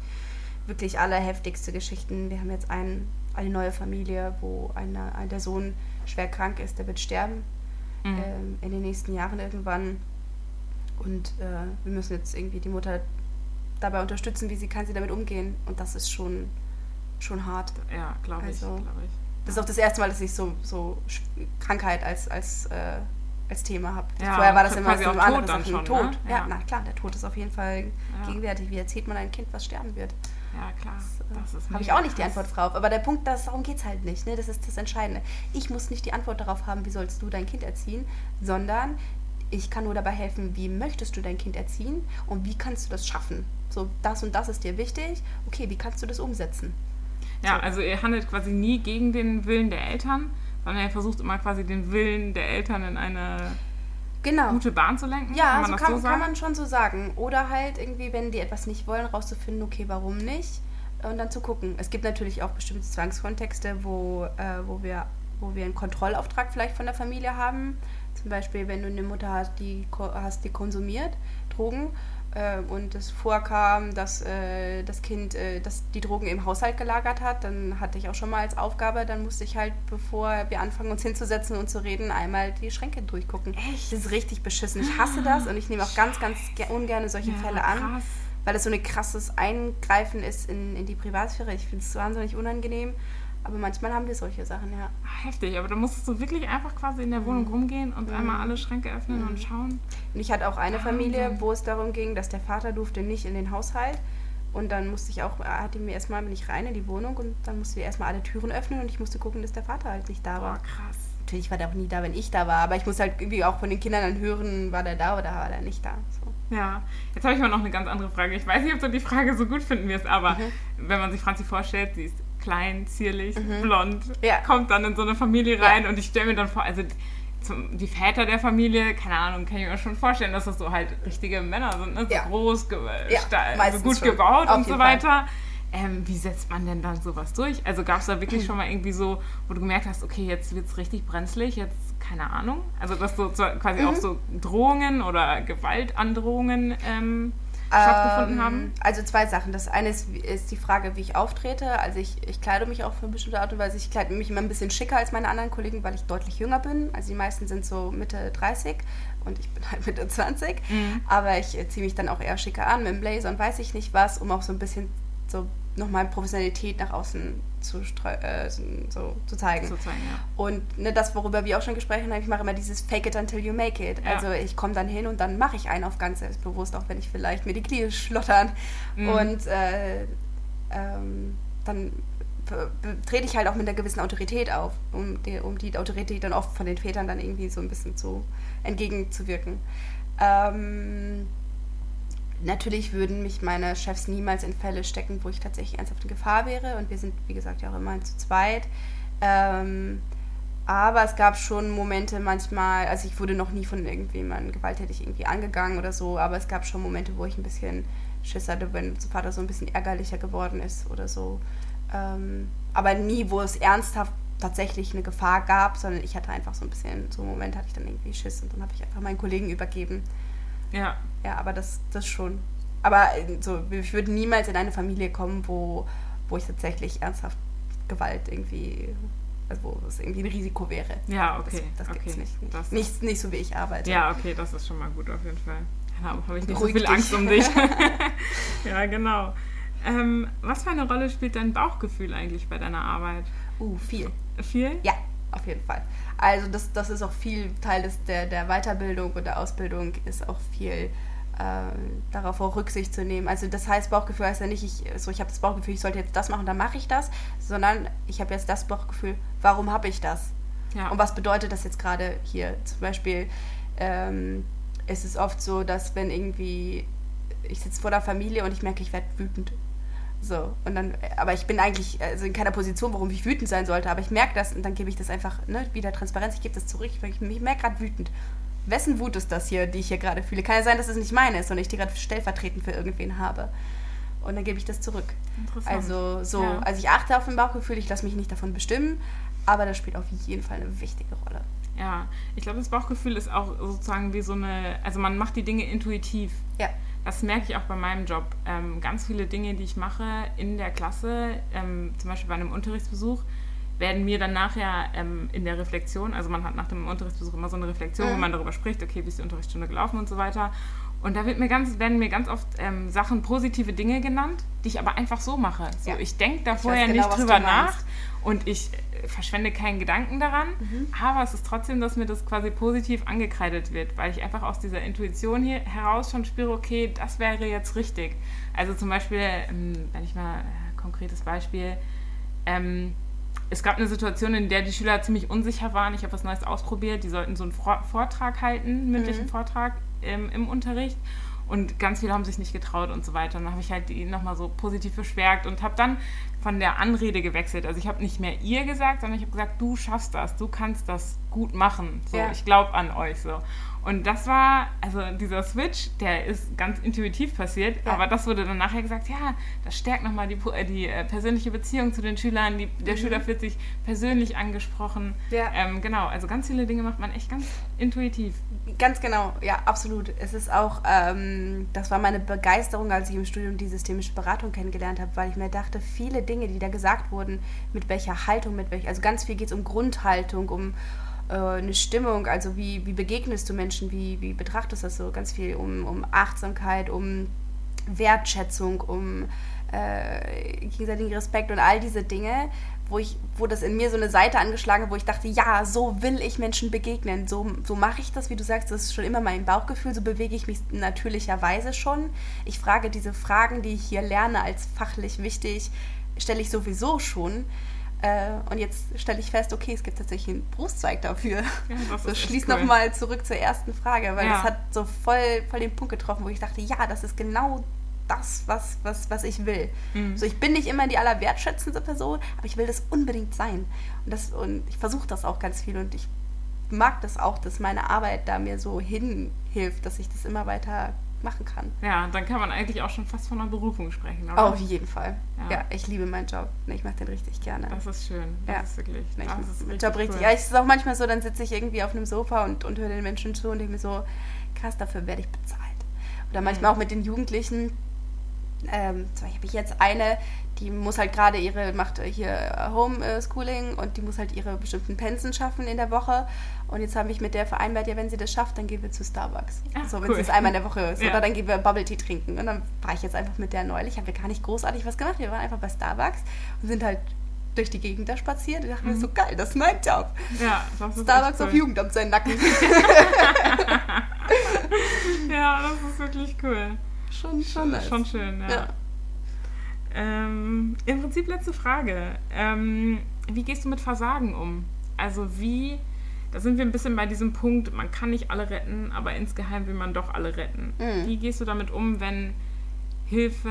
wirklich allerheftigste Geschichten. Wir haben jetzt ein, eine neue Familie, wo eine, ein, der Sohn schwer krank ist, der wird sterben Mhm. ähm, in den nächsten Jahren irgendwann. Und äh, wir müssen jetzt irgendwie die Mutter dabei unterstützen, wie sie kann sie damit umgehen. Und das ist schon, schon hart. ja, glaube ich, also- glaube ich. Das ist auch das erste Mal, dass ich so, so Krankheit als, als, äh, als Thema habe. Ja, Vorher war das immer so auch andere Tod dann Sachen. schon, Tod. ne? Ja. Ja. na klar, der Tod ist auf jeden Fall gegenwärtig. Wie erzählt man einem Kind, was sterben wird? Ja, klar. Das ist Habe ich auch nicht die. Antwort drauf. Aber der Punkt, das, darum geht es halt nicht. Ne? Das ist das Entscheidende. Ich muss nicht die Antwort darauf haben, wie sollst du dein Kind erziehen, sondern ich kann nur dabei helfen, wie möchtest du dein Kind erziehen und wie kannst du das schaffen. So, das und das ist dir wichtig. Okay, wie kannst du das umsetzen? Ja, So. also ihr handelt quasi nie gegen den Willen der Eltern, sondern ihr versucht immer quasi den Willen der Eltern in eine Genau. gute Bahn zu lenken. Ja, kann man so das kann, so kann man schon so sagen. Oder halt irgendwie, wenn die etwas nicht wollen, rauszufinden, okay, warum nicht? Und dann zu gucken. Es gibt natürlich auch bestimmte Zwangskontexte, wo, äh, wo, wir, wo wir einen Kontrollauftrag vielleicht von der Familie haben. Zum Beispiel, wenn du eine Mutter hast, die, hast, die konsumiert Drogen äh, und es vorkam, dass äh, das Kind äh, dass die Drogen im Haushalt gelagert hat, dann hatte ich auch schon mal als Aufgabe, dann musste ich halt, bevor wir anfangen, uns hinzusetzen und zu reden, einmal die Schränke durchgucken. Echt? Das ist richtig beschissen. Ich hasse das und ich nehme auch ganz, ganz ge- ungern solche Ja, Fälle an, krass. weil es so ein krasses Eingreifen ist in, in die Privatsphäre. Ich finde es wahnsinnig unangenehm, aber manchmal haben wir solche Sachen, ja. Ah, Heftig, aber da musstest du wirklich einfach quasi in der Wohnung Mhm. rumgehen und einmal alle Schränke öffnen und schauen. Und ich hatte auch eine Wahnsinn. Familie, wo es darum ging, dass der Vater durfte nicht in den Haushalt. Und dann musste ich auch, hat die mir erstmal, bin ich rein in die Wohnung und dann musste ich erstmal alle Türen öffnen und ich musste gucken, dass der Vater halt nicht da Boah, war. krass. Natürlich war der auch nie da, wenn ich da war, aber ich muss halt irgendwie auch von den Kindern dann hören, war der da oder war der nicht da. So. Ja, jetzt habe ich mal noch eine ganz andere Frage. Ich weiß nicht, ob du die Frage so gut finden wirst, aber Mhm. wenn man sich Franzi vorstellt, sie ist klein, zierlich, blond, Ja. kommt dann in so eine Familie rein und ich stelle mir dann vor, also zum, die Väter der Familie, keine Ahnung, kann ich mir schon vorstellen, dass das so halt richtige Männer sind, ne? so Ja. groß, Ja, sta- so meistens gut schon. gebaut Auf und so weiter. Ähm, wie setzt man denn dann sowas durch? Also gab es da Mhm. wirklich schon mal irgendwie so, wo du gemerkt hast, okay, jetzt wird es richtig brenzlig, jetzt keine Ahnung. Also dass so so quasi Mhm. auch so Drohungen oder Gewaltandrohungen ähm, stattgefunden Ähm, haben. Also zwei Sachen. Das eine ist, ist die Frage, wie ich auftrete. Also ich, ich kleide mich auch für eine bestimmte Art und Weise. Ich kleide mich immer ein bisschen schicker als meine anderen Kollegen, weil ich deutlich jünger bin. Also die meisten sind so Mitte 30 und ich bin halt Mitte 20. Mhm. Aber ich äh, ziehe mich dann auch eher schicker an mit dem Blazer und weiß ich nicht was, um auch so ein bisschen so nochmal Professionalität nach außen zu, äh, so, zu zeigen. Zu zeigen ja. Und ne, das, worüber wir auch schon gesprochen haben, ich mache immer dieses Fake it until you make it. Ja. Also ich komme dann hin und dann mache ich einen auf ganz selbstbewusst, auch wenn ich vielleicht mir die Knie schlottern. Mhm. Und äh, ähm, dann trete ich halt auch mit einer gewissen Autorität auf, um die, um die Autorität dann oft von den Vätern dann irgendwie so ein bisschen zu entgegenzuwirken. Ähm, natürlich würden mich meine Chefs niemals in Fälle stecken, wo ich tatsächlich ernsthaft in Gefahr wäre. Und wir sind, wie gesagt, ja auch immer zu zweit. Ähm, aber es gab schon Momente manchmal, also ich wurde noch nie von irgendjemandem gewalttätig irgendwie angegangen oder so, aber es gab schon Momente, wo ich ein bisschen Schiss hatte, wenn unser Vater so ein bisschen ärgerlicher geworden ist oder so. Ähm, aber nie, wo es ernsthaft tatsächlich eine Gefahr gab, sondern ich hatte einfach so ein bisschen, so einen Moment hatte ich dann irgendwie Schiss und dann habe ich einfach meinen Kollegen übergeben. Ja. Ja, aber das, das schon. Aber äh, so, ich würde niemals in eine Familie kommen, wo, wo ich tatsächlich ernsthaft Gewalt irgendwie, also wo es irgendwie ein Risiko wäre. Ja, okay. Das, das okay. gibt's nicht. Nicht, Das- nicht. nicht so, wie ich arbeite. Ja, okay, das ist schon mal gut auf jeden Fall. Genau, habe ich nicht Beruhig so viel dich. Angst um dich. ja, genau. Ähm, was für eine Rolle spielt dein Bauchgefühl eigentlich bei deiner Arbeit? Uh, viel. Viel? Ja, auf jeden Fall. Also das, das ist auch viel Teil des, der, der Weiterbildung und der Ausbildung ist auch viel äh, darauf auch Rücksicht zu nehmen. Also das heißt, Bauchgefühl heißt ja nicht, ich, so, ich habe das Bauchgefühl, ich sollte jetzt das machen, dann mache ich das, sondern ich habe jetzt das Bauchgefühl, warum habe ich das? Ja. Und was bedeutet das jetzt gerade hier? Zum Beispiel ähm, ist es oft so, dass wenn irgendwie ich sitze vor der Familie und ich merke, ich werde wütend. So, und dann, aber ich bin eigentlich also in keiner Position, warum ich wütend sein sollte, aber ich merke das und dann gebe ich das einfach, ne, wieder Transparenz, ich gebe das zurück, weil ich, ich merke gerade wütend. Wessen Wut ist das hier, die ich hier gerade fühle? Kann ja sein, dass es nicht meine ist und ich die gerade stellvertretend für irgendwen habe. Und dann gebe ich das zurück. Interessant. Also so, Ja. also ich achte auf mein Bauchgefühl, ich lasse mich nicht davon bestimmen, aber das spielt auf jeden Fall eine wichtige Rolle. Ja, ich glaube, das Bauchgefühl ist auch sozusagen wie so eine, also man macht die Dinge intuitiv. Ja. Das merke ich auch bei meinem Job. Ähm, ganz viele Dinge, die ich mache in der Klasse, ähm, zum Beispiel bei einem Unterrichtsbesuch, werden mir dann nachher ähm, in der Reflexion, also man hat nach dem Unterrichtsbesuch immer so eine Reflexion, wo Mhm. man darüber spricht, okay, wie ist die Unterrichtsstunde gelaufen und so weiter. Und da wird mir ganz, werden mir ganz oft ähm, Sachen, positive Dinge genannt, die ich aber einfach so mache. So, Ja. Ich denke da vorher genau, nicht drüber nach und ich äh, verschwende keinen Gedanken daran, Mhm. aber es ist trotzdem, dass mir das quasi positiv angekreidet wird, weil ich einfach aus dieser Intuition hier heraus schon spüre, okay, das wäre jetzt richtig. Also zum Beispiel, ähm, wenn ich mal äh, konkretes Beispiel, ähm, es gab eine Situation, in der die Schüler ziemlich unsicher waren. Ich habe was Neues ausprobiert. Die sollten so einen Vor Vortrag halten, einen mündlichen Mhm. Vortrag ähm, im Unterricht. Und ganz viele haben sich nicht getraut und so weiter. Und dann habe ich halt die nochmal so positiv bestärkt und habe dann von der Anrede gewechselt. Also ich habe nicht mehr ihr gesagt, sondern ich habe gesagt, du schaffst das, du kannst das gut machen. So, Ja. ich glaube an euch so. Und das war, also dieser Switch, der ist ganz intuitiv passiert, Ja. aber das wurde dann nachher gesagt, ja, das stärkt nochmal die, äh, die äh, persönliche Beziehung zu den Schülern, die, der Schüler fühlt sich persönlich angesprochen. Mhm. Ja. Ähm, genau, also ganz viele Dinge macht man echt ganz intuitiv. Ganz genau, ja, absolut. Es ist auch, ähm, das war meine Begeisterung, als ich im Studium die systemische Beratung kennengelernt habe, weil ich mir dachte, viele Dinge, die da gesagt wurden, mit welcher Haltung, mit welcher, also ganz viel geht es um Grundhaltung, um äh, eine Stimmung, also wie, wie begegnest du Menschen, wie, wie betrachtest du das so, ganz viel um, um Achtsamkeit, um Wertschätzung, um äh, gegenseitigen Respekt und all diese Dinge, wo ich, wo das in mir so eine Seite angeschlagen hat, wo ich dachte, ja, so will ich Menschen begegnen, so, so mache ich das, wie du sagst, das ist schon immer mein Bauchgefühl, so bewege ich mich natürlicherweise schon. Ich frage diese Fragen, die ich hier lerne als fachlich wichtig, stelle ich sowieso schon. Äh, und jetzt stelle ich fest, okay, es gibt tatsächlich einen Berufszweig dafür. Ja, das so ist echt schließ cool. nochmal zurück zur ersten Frage, weil Ja. das hat so voll, voll den Punkt getroffen, wo ich dachte, ja, das ist genau das, was, was, was ich will. Mhm. So, ich bin nicht immer die allerwertschätzendste Person, aber ich will das unbedingt sein. Und, das, und ich versuche das auch ganz viel und ich mag das auch, dass meine Arbeit da mir so hinhilft, dass ich das immer weiter machen kann. Ja, dann kann man eigentlich auch schon fast von einer Berufung sprechen, oder? Auf jeden Fall. Ja. Ja, ich liebe meinen Job. Ich mache den richtig gerne. Das ist schön. Das Ja. ist wirklich. Ich das mache ist richtig Job richtig. cool. Ja, es ist auch manchmal so, dann sitze ich irgendwie auf einem Sofa und, und höre den Menschen zu und denke mir so, krass, dafür werde ich bezahlt. Oder manchmal Mhm. auch mit den Jugendlichen, ähm, zum Beispiel habe ich jetzt eine, die muss halt gerade ihre, macht hier Homeschooling und die muss halt ihre bestimmten Pensen schaffen in der Woche. Und jetzt habe ich mit der vereinbart, ja, wenn sie das schafft, dann gehen wir zu Starbucks. Ach, so, wenn cool. sie es einmal in der Woche ist. Ja. Oder dann gehen wir Bubble Tea trinken. Und dann war ich jetzt einfach mit der neulich, haben wir gar nicht großartig was gemacht. Wir waren einfach bei Starbucks und sind halt durch die Gegend da spaziert und dachte mhm. mir so geil, das ist mein Job. Ja, Starbucks cool. auf Jugendamt seinen Nacken. ja, das ist wirklich cool. Schon, schon, nice. schon schön, ja. ja. Ähm, Im Prinzip letzte Frage. Ähm, wie gehst du mit Versagen um? Also wie, da sind wir ein bisschen bei diesem Punkt, man kann nicht alle retten, aber insgeheim will man doch alle retten. Mhm. Wie gehst du damit um, wenn Hilfe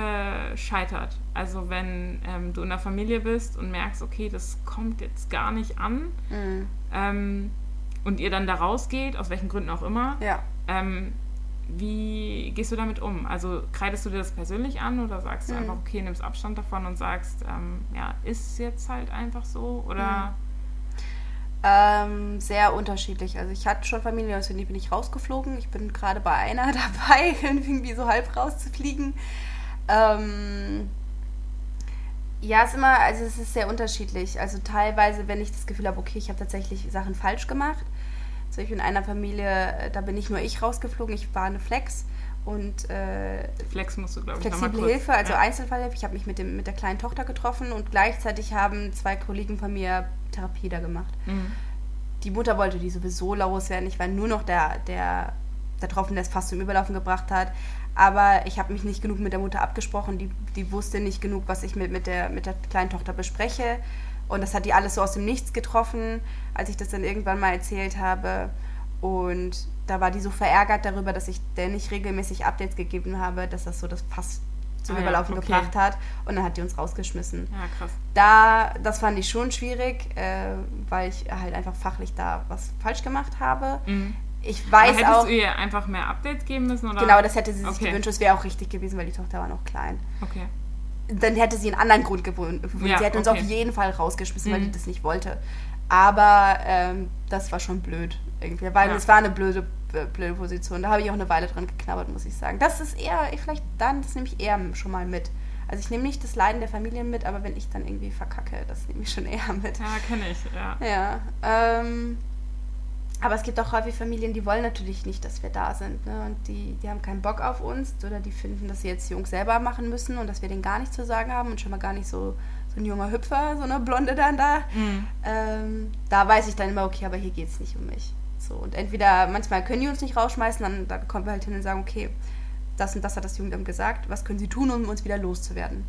scheitert? Also wenn ähm, du in der Familie bist und merkst, okay, das kommt jetzt gar nicht an mhm. ähm, und ihr dann da rausgeht, aus welchen Gründen auch immer. Ja. Ähm, wie gehst du damit um? Also kreidest du dir das persönlich an oder sagst du mhm. einfach, okay, nimmst Abstand davon und sagst, ähm, ja, ist jetzt halt einfach so? Oder. Ähm, sehr unterschiedlich. Also ich hatte schon Familie, aus denen bin ich rausgeflogen. Ich bin gerade bei einer dabei, irgendwie so halb rauszufliegen. Ähm, ja, es ist immer, also es ist sehr unterschiedlich. Also teilweise, wenn ich das Gefühl habe, okay, ich habe tatsächlich Sachen falsch gemacht, zum Beispiel in einer Familie, äh, da bin nicht nur ich rausgeflogen, ich war eine Flex und äh, Flex musst du, glaube ich, flexible Hilfe, also ja. Einzelfallhilfe. Ich habe mich mit, dem, mit der kleinen Tochter getroffen und gleichzeitig haben zwei Kollegen von mir Therapie da gemacht. Mhm. Die Mutter wollte die sowieso loswerden. Ich war nur noch der, der, der Tropfen, der es fast zum Überlaufen gebracht hat. Aber ich habe mich nicht genug mit der Mutter abgesprochen. Die, die wusste nicht genug, was ich mit, mit, der, mit der kleinen Tochter bespreche. Und das hat die alles so aus dem Nichts getroffen, als ich das dann irgendwann mal erzählt habe. Und da war die so verärgert darüber, dass ich der nicht regelmäßig Updates gegeben habe, dass das so das Pass zum ah, Überlaufen ja, okay. gebracht hat. Und dann hat die uns rausgeschmissen. Ja, krass. Da, das fand ich schon schwierig, äh, weil ich halt einfach fachlich da was falsch gemacht habe. Mhm. Ich weiß Aber hättest auch. du ihr einfach mehr Updates geben müssen? Oder? Genau, das hätte sie sich okay. gewünscht. Es wäre auch richtig gewesen, weil die Tochter war noch klein. Okay dann hätte sie einen anderen Grund gefunden. Ja, sie hätte uns auf jeden Fall rausgeschmissen, mhm. weil die das nicht wollte. Aber ähm, das war schon blöd irgendwie. Weil ja. es war eine blöde, blöde Position. Da habe ich auch eine Weile dran geknabbert, muss ich sagen. Das ist eher, vielleicht dann, das nehme ich eher schon mal mit. Also ich nehme nicht das Leiden der Familien mit, aber wenn ich dann irgendwie verkacke, das nehme ich schon eher mit. Ja, kenne ich, ja. Ja. Ähm, aber es gibt auch häufig Familien, die wollen natürlich nicht, dass wir da sind. Ne? Und die, die haben keinen Bock auf uns oder die finden, dass sie jetzt die Jungs selber machen müssen und dass wir denen gar nichts zu sagen haben und schon mal gar nicht so, so ein junger Hüpfer, so eine Blonde dann da. Mhm. Ähm, da weiß ich dann immer, okay, aber hier geht es nicht um mich. So, und entweder, manchmal können die uns nicht rausschmeißen, dann, dann kommen wir halt hin und sagen, okay, das und das hat das Jugendamt gesagt, was können sie tun, um uns wieder loszuwerden?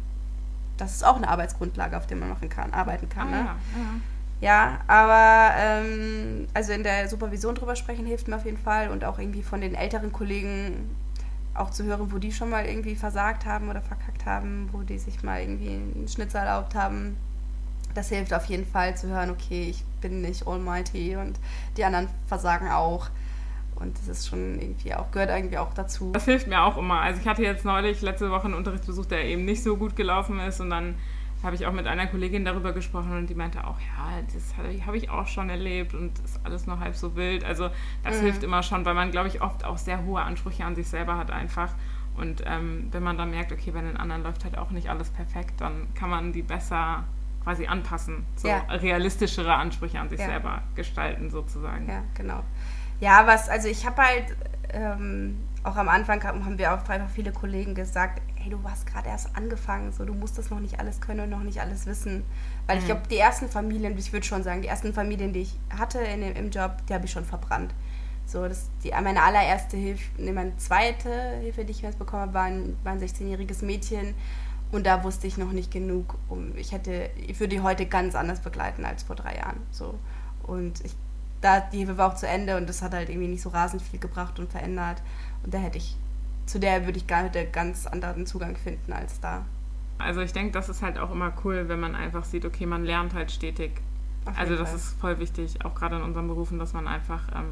Das ist auch eine Arbeitsgrundlage, auf der man machen kann, arbeiten kann. Ah, ne? ja, ja. Ja, aber ähm, also in der Supervision drüber sprechen hilft mir auf jeden Fall und auch irgendwie von den älteren Kollegen auch zu hören, wo die schon mal irgendwie versagt haben oder verkackt haben, wo die sich mal irgendwie einen Schnitzer erlaubt haben. Das hilft auf jeden Fall zu hören, okay, ich bin nicht almighty und die anderen versagen auch. Und das ist schon irgendwie auch, gehört irgendwie auch dazu. Das hilft mir auch immer. Also ich hatte jetzt neulich letzte Woche einen Unterrichtsbesuch, der eben nicht so gut gelaufen ist und dann habe ich auch mit einer Kollegin darüber gesprochen und die meinte auch, ja, das habe ich auch schon erlebt und ist alles noch halb so wild. Also das mhm. hilft immer schon, weil man, glaube ich, oft auch sehr hohe Ansprüche an sich selber hat einfach. Und ähm, wenn man dann merkt, okay, bei den anderen läuft halt auch nicht alles perfekt, dann kann man die besser quasi anpassen, so ja. realistischere Ansprüche an sich ja. selber gestalten sozusagen. Ja, genau. Ja, was, also ich habe halt ähm, auch am Anfang haben wir auch einfach viele Kollegen gesagt, hey, du hast gerade erst angefangen, so du musst das noch nicht alles können und noch nicht alles wissen. Weil mhm. ich glaube, die ersten Familien, ich würde schon sagen, die ersten Familien, die ich hatte in dem, im Job, die habe ich schon verbrannt. So, das, die, meine allererste Hilfe, ne, meine zweite Hilfe, die ich jetzt bekommen habe, war ein, war ein 16-jähriges Mädchen. Und da wusste ich noch nicht genug. Um, ich hätte, ich würde die heute ganz anders begleiten als vor drei Jahren. So. Und ich, da, die Hilfe war auch zu Ende und das hat halt irgendwie nicht so rasend viel gebracht und verändert. Und da hätte ich zu der würde ich gerne ganz anderen Zugang finden als da. Also ich denke, das ist halt auch immer cool, wenn man einfach sieht, okay, man lernt halt stetig. Also das Fall. ist voll wichtig, auch gerade in unseren Berufen, dass man einfach ähm,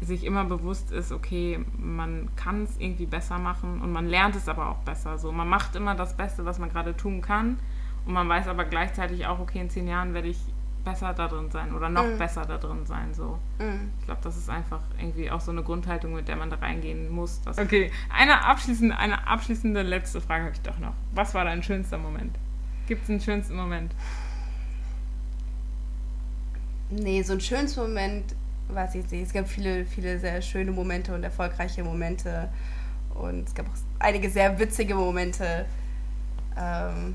sich immer bewusst ist, okay, man kann es irgendwie besser machen und man lernt es aber auch besser. So, man macht immer das Beste, was man gerade tun kann und man weiß aber gleichzeitig auch, okay, in zehn Jahren werde ich besser da drin sein oder noch Mhm. besser da drin sein. So. Mhm. Ich glaube, das ist einfach irgendwie auch so eine Grundhaltung, mit der man da reingehen muss. Okay, eine abschließende, eine abschließende letzte Frage habe ich doch noch. Was war dein schönster Moment? Gibt es einen schönsten Moment? Nee, so ein schönes Moment weiß ich nicht. Es gab viele, viele sehr schöne Momente und erfolgreiche Momente. Und es gab auch einige sehr witzige Momente. Ähm,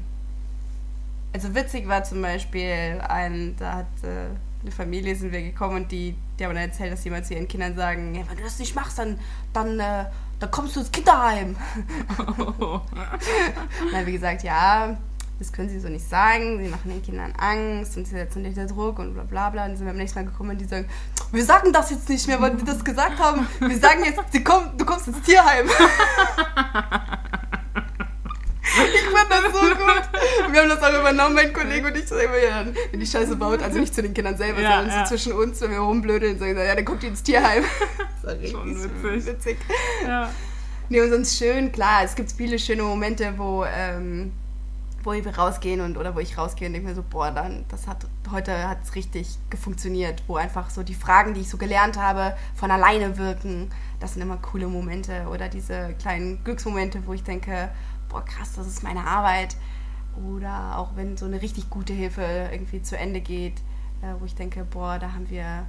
also witzig war zum Beispiel ein, da hat äh, eine Familie sind wir gekommen und die, die haben dann erzählt, dass jemand zu ihren Kindern sagen, ja, wenn du das nicht machst, dann, dann, äh, dann kommst du ins Kinderheim. Oh. Und dann haben wir gesagt, ja, das können sie so nicht sagen, sie machen den Kindern Angst und sie setzen unter Druck und bla bla bla. Und dann sind wir am nächsten Mal gekommen und die sagen, wir sagen das jetzt nicht mehr, weil die das gesagt haben. Wir sagen jetzt, sie kommen, du kommst ins Tierheim. Fand das so gut. Und wir haben das auch übernommen, mein Kollege und ich, ja, wenn die Scheiße baut, also nicht zu den Kindern selber, Ja, sondern ja. so zwischen uns, wenn wir rumblödeln, sagen, ja, dann kommt die ins Tierheim. Das war Schon witzig. witzig. ja. Nee, und sonst schön, klar, es gibt viele schöne Momente, wo, ähm, wo wir rausgehen und oder wo ich rausgehe und denke mir so, boah, dann, das hat heute hat es richtig gefunktioniert, wo einfach so die Fragen, die ich so gelernt habe, von alleine wirken. Das sind immer coole Momente oder diese kleinen Glücksmomente, wo ich denke, boah, krass, das ist meine Arbeit. Oder auch wenn so eine richtig gute Hilfe irgendwie zu Ende geht, äh, wo ich denke, boah, da haben wir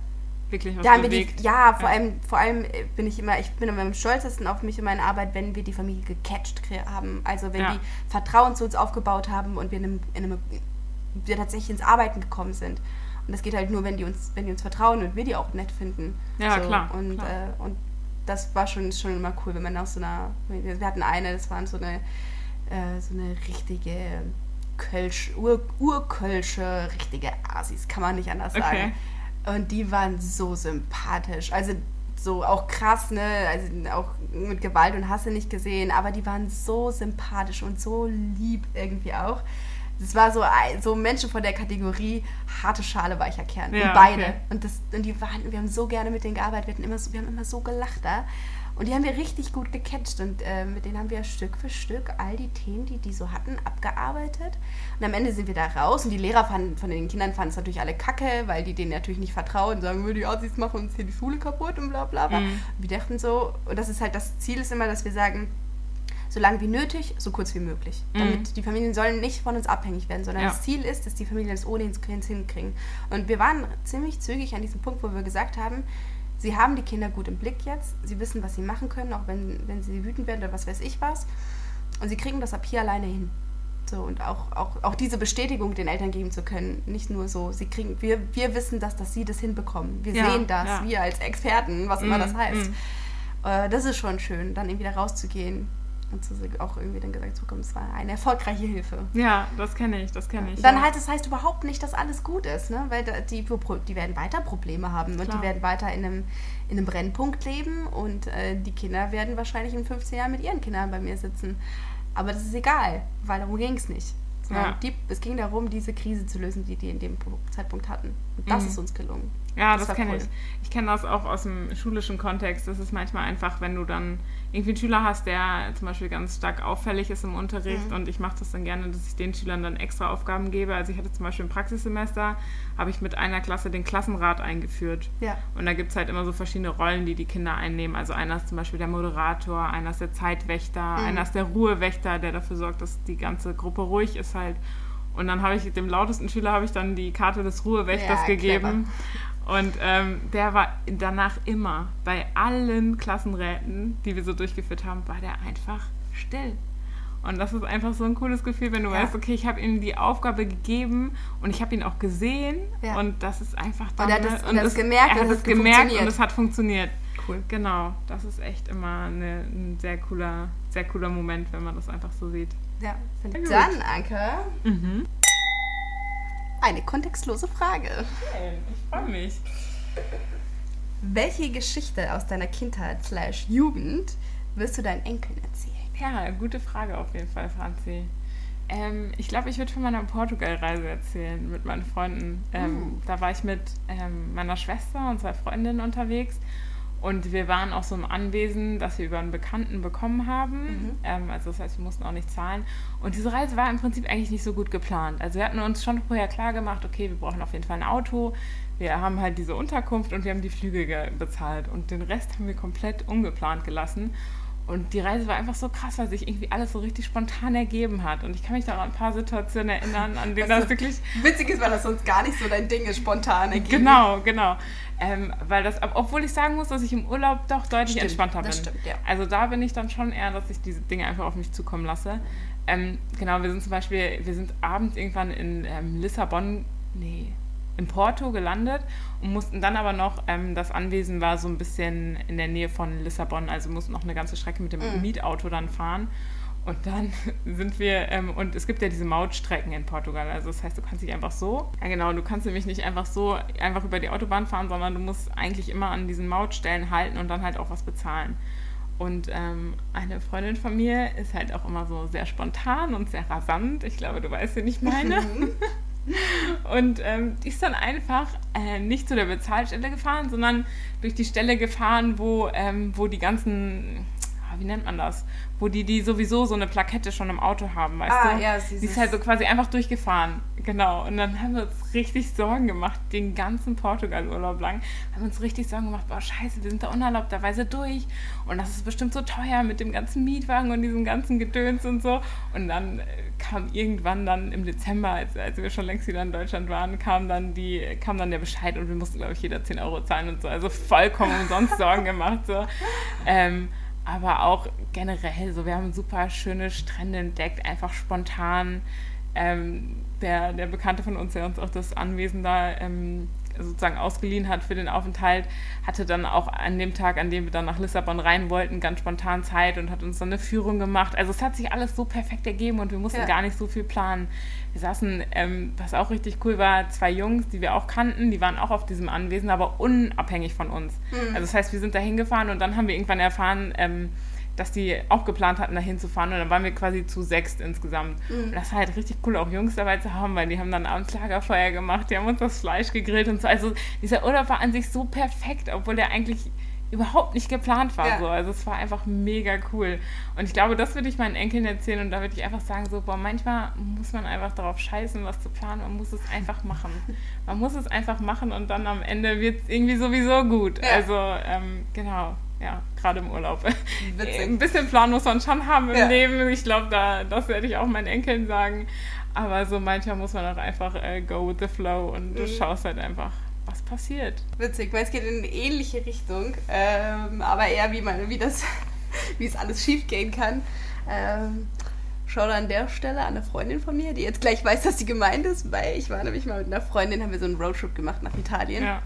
Wirklich was da wir die, bewegt. ja, vor Ja. allem, vor allem äh, bin ich immer, ich bin immer am stolzesten auf mich und meine Arbeit, wenn wir die Familie gecatcht haben. Also wenn Ja. die Vertrauen zu uns aufgebaut haben und wir, in einem, in einem, wir tatsächlich ins Arbeiten gekommen sind. Und das geht halt nur, wenn die uns, wenn die uns vertrauen und wir die auch nett finden. Ja, klar, Und, klar. Äh, und das war schon, schon immer cool, wenn man aus so einer, wir hatten eine, das waren so eine, äh, so eine richtige Kölsch, Ur, urkölsche, richtige Asis, kann man nicht anders sagen. Okay. Und die waren so sympathisch. Also so auch krass, ne? Also auch mit Gewalt und Hasse nicht gesehen, aber die waren so sympathisch und so lieb irgendwie auch. Es war so, so Menschen von der Kategorie harte Schale, weicher Kern. Ja, und beide. okay. Und, das, und die waren, wir haben so gerne mit denen gearbeitet, wir, hatten immer so, wir haben immer so gelacht da. Und die haben wir richtig gut gecatcht und äh, mit denen haben wir Stück für Stück all die Themen, die die so hatten, abgearbeitet. Und am Ende sind wir da raus und die Lehrer fanden, von den Kindern fanden es natürlich alle kacke, weil die denen natürlich nicht vertrauen und sagen, die Azis machen uns hier die Schule kaputt und bla bla bla. Mhm. Und wir dachten so, und das ist halt, das Ziel ist immer, dass wir sagen, so lange wie nötig, so kurz wie möglich. Mhm. Damit die Familien sollen nicht von uns abhängig werden, sondern Ja. das Ziel ist, dass die Familien es ohne uns hinkriegen. Und wir waren ziemlich zügig an diesem Punkt, wo wir gesagt haben, sie haben die Kinder gut im Blick jetzt, sie wissen, was sie machen können, auch wenn, wenn sie wütend werden oder was weiß ich was. Und sie kriegen das ab hier alleine hin. So, und auch, auch, auch diese Bestätigung den Eltern geben zu können. Nicht nur so, sie kriegen, wir, wir wissen das, dass sie das hinbekommen. Wir Ja, sehen das, ja. wir als Experten, was immer Mm, das heißt. mm. Äh, das ist schon schön, dann irgendwie da rauszugehen und zu, auch irgendwie dann gesagt zu bekommen, es war eine erfolgreiche Hilfe. Ja, das kenne ich, das kenne ich. Dann ja. halt, das heißt überhaupt nicht, dass alles gut ist, ne? Weil die, die werden weiter Probleme haben und Klar. die werden weiter in einem, in einem Brennpunkt leben und äh, die Kinder werden wahrscheinlich in 15 Jahren mit ihren Kindern bei mir sitzen. Aber das ist egal, weil darum ging es nicht. Ja. die, es ging darum, diese Krise zu lösen, die die in dem Zeitpunkt hatten. Und das Mhm. ist uns gelungen. Ja, Das das, kenne cool. ich. Ich kenne das auch aus dem schulischen Kontext. Das ist manchmal einfach, wenn du dann irgendwie einen Schüler hast, der zum Beispiel ganz stark auffällig ist im Unterricht Mhm. und ich mache das dann gerne, dass ich den Schülern dann extra Aufgaben gebe. Also ich hatte zum Beispiel im Praxissemester, habe ich mit einer Klasse den Klassenrat eingeführt. Ja. Und da gibt es halt immer so verschiedene Rollen, die die Kinder einnehmen. Also einer ist zum Beispiel der Moderator, einer ist der Zeitwächter, Mhm. einer ist der Ruhewächter, der dafür sorgt, dass die ganze Gruppe ruhig ist halt. Und dann habe ich dem lautesten Schüler habe ich dann die Karte des Ruhewächters Ja, gegeben. Und ähm, der war danach immer, bei allen Klassenräten, die wir so durchgeführt haben, war der einfach still. Und das ist einfach so ein cooles Gefühl, wenn du Ja. weißt, okay, ich habe ihm die Aufgabe gegeben und ich habe ihn auch gesehen Ja. und das ist einfach Und er hat es- und er hat es gemerkt er und hat es gemerkt und funktioniert. es hat funktioniert. Cool. Genau, das ist echt immer eine, ein sehr cooler, sehr cooler Moment, wenn man das einfach so sieht. Ja, finde ich. Dann, Anke, Mhm. Eine kontextlose Frage. Ich freue mich. Welche Geschichte aus deiner Kindheit slash Jugend wirst du deinen Enkeln erzählen? Ja, gute Frage auf jeden Fall, Franzi. Ähm, ich glaube, ich würde von meiner Portugal-Reise erzählen mit meinen Freunden. Ähm, Uh. Da war ich mit ähm, meiner Schwester und zwei Freundinnen unterwegs. Und wir waren auch so im Anwesen, das wir über einen Bekannten bekommen haben. Mhm. Ähm, also das heißt, wir mussten auch nicht zahlen. Und diese Reise war im Prinzip eigentlich nicht so gut geplant. Also wir hatten uns schon vorher klar gemacht, okay, wir brauchen auf jeden Fall ein Auto. Wir haben halt diese Unterkunft und wir haben die Flüge bezahlt. Und den Rest haben wir komplett ungeplant gelassen. Und die Reise war einfach so krass, weil sich irgendwie alles so richtig spontan ergeben hat. Und ich kann mich da an ein paar Situationen erinnern, an denen das, das wirklich. Witzig ist, weil das sonst gar nicht so dein Ding ist, spontan ergeben. Genau, genau. Ähm, weil das, obwohl ich sagen muss, dass ich im Urlaub doch deutlich stimmt, entspannter bin. Stimmt, ja. Also da bin ich dann schon eher, dass ich diese Dinge einfach auf mich zukommen lasse. Ähm, genau, wir sind zum Beispiel, wir sind abends irgendwann in ähm, Lissabon, nee, in Porto gelandet und mussten dann aber noch, ähm, das Anwesen war so ein bisschen in der Nähe von Lissabon, also mussten noch eine ganze Strecke mit dem mhm. Mietauto dann fahren. Und dann sind wir, ähm, und es gibt ja diese Mautstrecken in Portugal. Also das heißt, du kannst nicht einfach so, ja genau, du kannst nämlich nicht einfach so einfach über die Autobahn fahren, sondern du musst eigentlich immer an diesen Mautstellen halten und dann halt auch was bezahlen. Und ähm, eine Freundin von mir ist halt auch immer so sehr spontan und sehr rasant. Ich glaube, du weißt, wen ich meine. Und ähm, die ist dann einfach äh, nicht zu der Bezahlstelle gefahren, sondern durch die Stelle gefahren, wo, ähm, wo die ganzen, wie nennt man das? Wo die, die sowieso so eine Plakette schon im Auto haben, weißt ah, du? Ja, sie ist halt so quasi einfach durchgefahren. Genau. Und dann haben wir uns richtig Sorgen gemacht, den ganzen Portugal-Urlaub lang. Haben uns richtig Sorgen gemacht, boah, scheiße, wir sind da unerlaubterweise durch. Und das ist bestimmt so teuer mit dem ganzen Mietwagen und diesem ganzen Gedöns und so. Und dann äh, kam irgendwann dann im Dezember, als, als wir schon längst wieder in Deutschland waren, kam dann, die, kam dann der Bescheid und wir mussten, glaube ich, jeder 10 Euro zahlen und so. Also vollkommen umsonst Sorgen gemacht. So. Ähm, aber auch generell so, wir haben super schöne Strände entdeckt, einfach spontan. Ähm, der, der Bekannte von uns, der uns auch das Anwesen da ähm, sozusagen ausgeliehen hat für den Aufenthalt, hatte dann auch an dem Tag, an dem wir dann nach Lissabon rein wollten, ganz spontan Zeit und hat uns dann eine Führung gemacht. Also es hat sich alles so perfekt ergeben und wir mussten ja. gar nicht so viel planen. Wir saßen, ähm, was auch richtig cool war, zwei Jungs, die wir auch kannten, die waren auch auf diesem Anwesen, aber unabhängig von uns. Mhm. Also das heißt, wir sind da hingefahren und dann haben wir irgendwann erfahren, ähm, dass die auch geplant hatten, da hinzufahren. Und dann waren wir quasi zu sechst insgesamt. Mhm. Und das war halt richtig cool, auch Jungs dabei zu haben, weil die haben dann abends Lagerfeuer gemacht, die haben uns das Fleisch gegrillt und so. Also dieser Urlaub war an sich so perfekt, obwohl der eigentlich überhaupt nicht geplant war. Ja. So. Also es war einfach mega cool. Und ich glaube, das würde ich meinen Enkeln erzählen und da würde ich einfach sagen, so, boah, manchmal muss man einfach darauf scheißen, was zu planen. Man muss es einfach machen. Man muss es einfach machen und dann am Ende wird es irgendwie sowieso gut. Ja. Also, ähm, genau ja, gerade im Urlaub. Witzig. Ein bisschen Plan muss man schon haben im ja. Leben. Ich glaube, da, das werde ich auch meinen Enkeln sagen. Aber so manchmal muss man auch einfach äh, go with the flow und mhm. du schaust halt einfach, was passiert. Witzig, weil es geht in eine ähnliche Richtung, ähm, aber eher wie, man, wie, das, wie es alles schief gehen kann. Ähm, schau an der Stelle an eine Freundin von mir, die jetzt gleich weiß, dass sie gemeint ist, weil ich war nämlich mal mit einer Freundin, haben wir so einen Roadtrip gemacht nach Italien. Ja.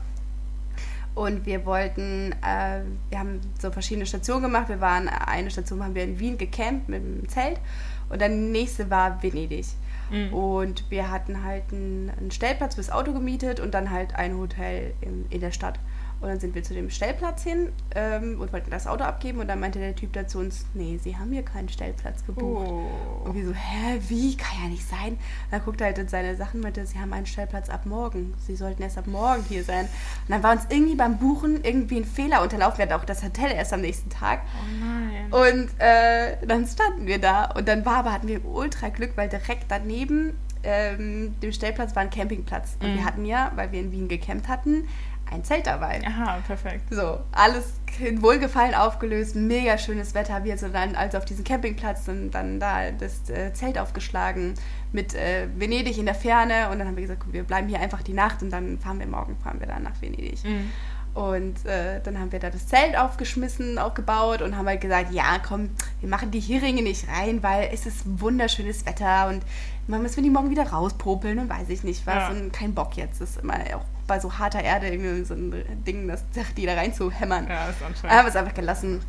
Und wir wollten, äh, wir haben so verschiedene Stationen gemacht. Wir waren, eine Station haben wir in Wien gecampt mit dem Zelt und dann die nächste war Venedig. Mhm. Und wir hatten halt einen, einen, Stellplatz fürs Auto gemietet und dann halt ein Hotel in, in der Stadt. Und dann sind wir zu dem Stellplatz hin ähm, und wollten das Auto abgeben. Und dann meinte der Typ da zu uns, nee, sie haben hier keinen Stellplatz gebucht. Oh. Und wir so, hä, wie? Kann ja nicht sein. Dann guckte er halt in seine Sachen und meinte, sie haben einen Stellplatz ab morgen. Sie sollten erst ab morgen hier sein. Und dann war uns irgendwie beim Buchen irgendwie ein Fehler unterlaufen. Wir hatten auch das Hotel erst am nächsten Tag. Oh nein. Und äh, dann standen wir da. Und dann war aber, hatten wir ultra Glück, weil direkt daneben ähm, dem Stellplatz war ein Campingplatz. Und mhm. wir hatten ja, weil wir in Wien gecampt hatten, ein Zelt dabei. Aha, perfekt. So, alles in Wohlgefallen aufgelöst, mega schönes Wetter. Wir sind dann also auf diesem Campingplatz und dann da das äh, Zelt aufgeschlagen mit äh, Venedig in der Ferne und dann haben wir gesagt, wir bleiben hier einfach die Nacht und dann fahren wir morgen, fahren wir dann nach Venedig. Mhm. Und äh, dann haben wir da das Zelt aufgeschmissen, aufgebaut und haben halt gesagt, ja, komm, wir machen die Heringe nicht rein, weil es ist wunderschönes Wetter und man müssen wir die morgen wieder rauspopeln und weiß ich nicht was ja. und kein Bock jetzt. Das ist immer auch bei so harter Erde irgendwie so ein Ding, das die da rein zu hämmern. Ja, ist anscheinend. Haben wir es einfach gelassen.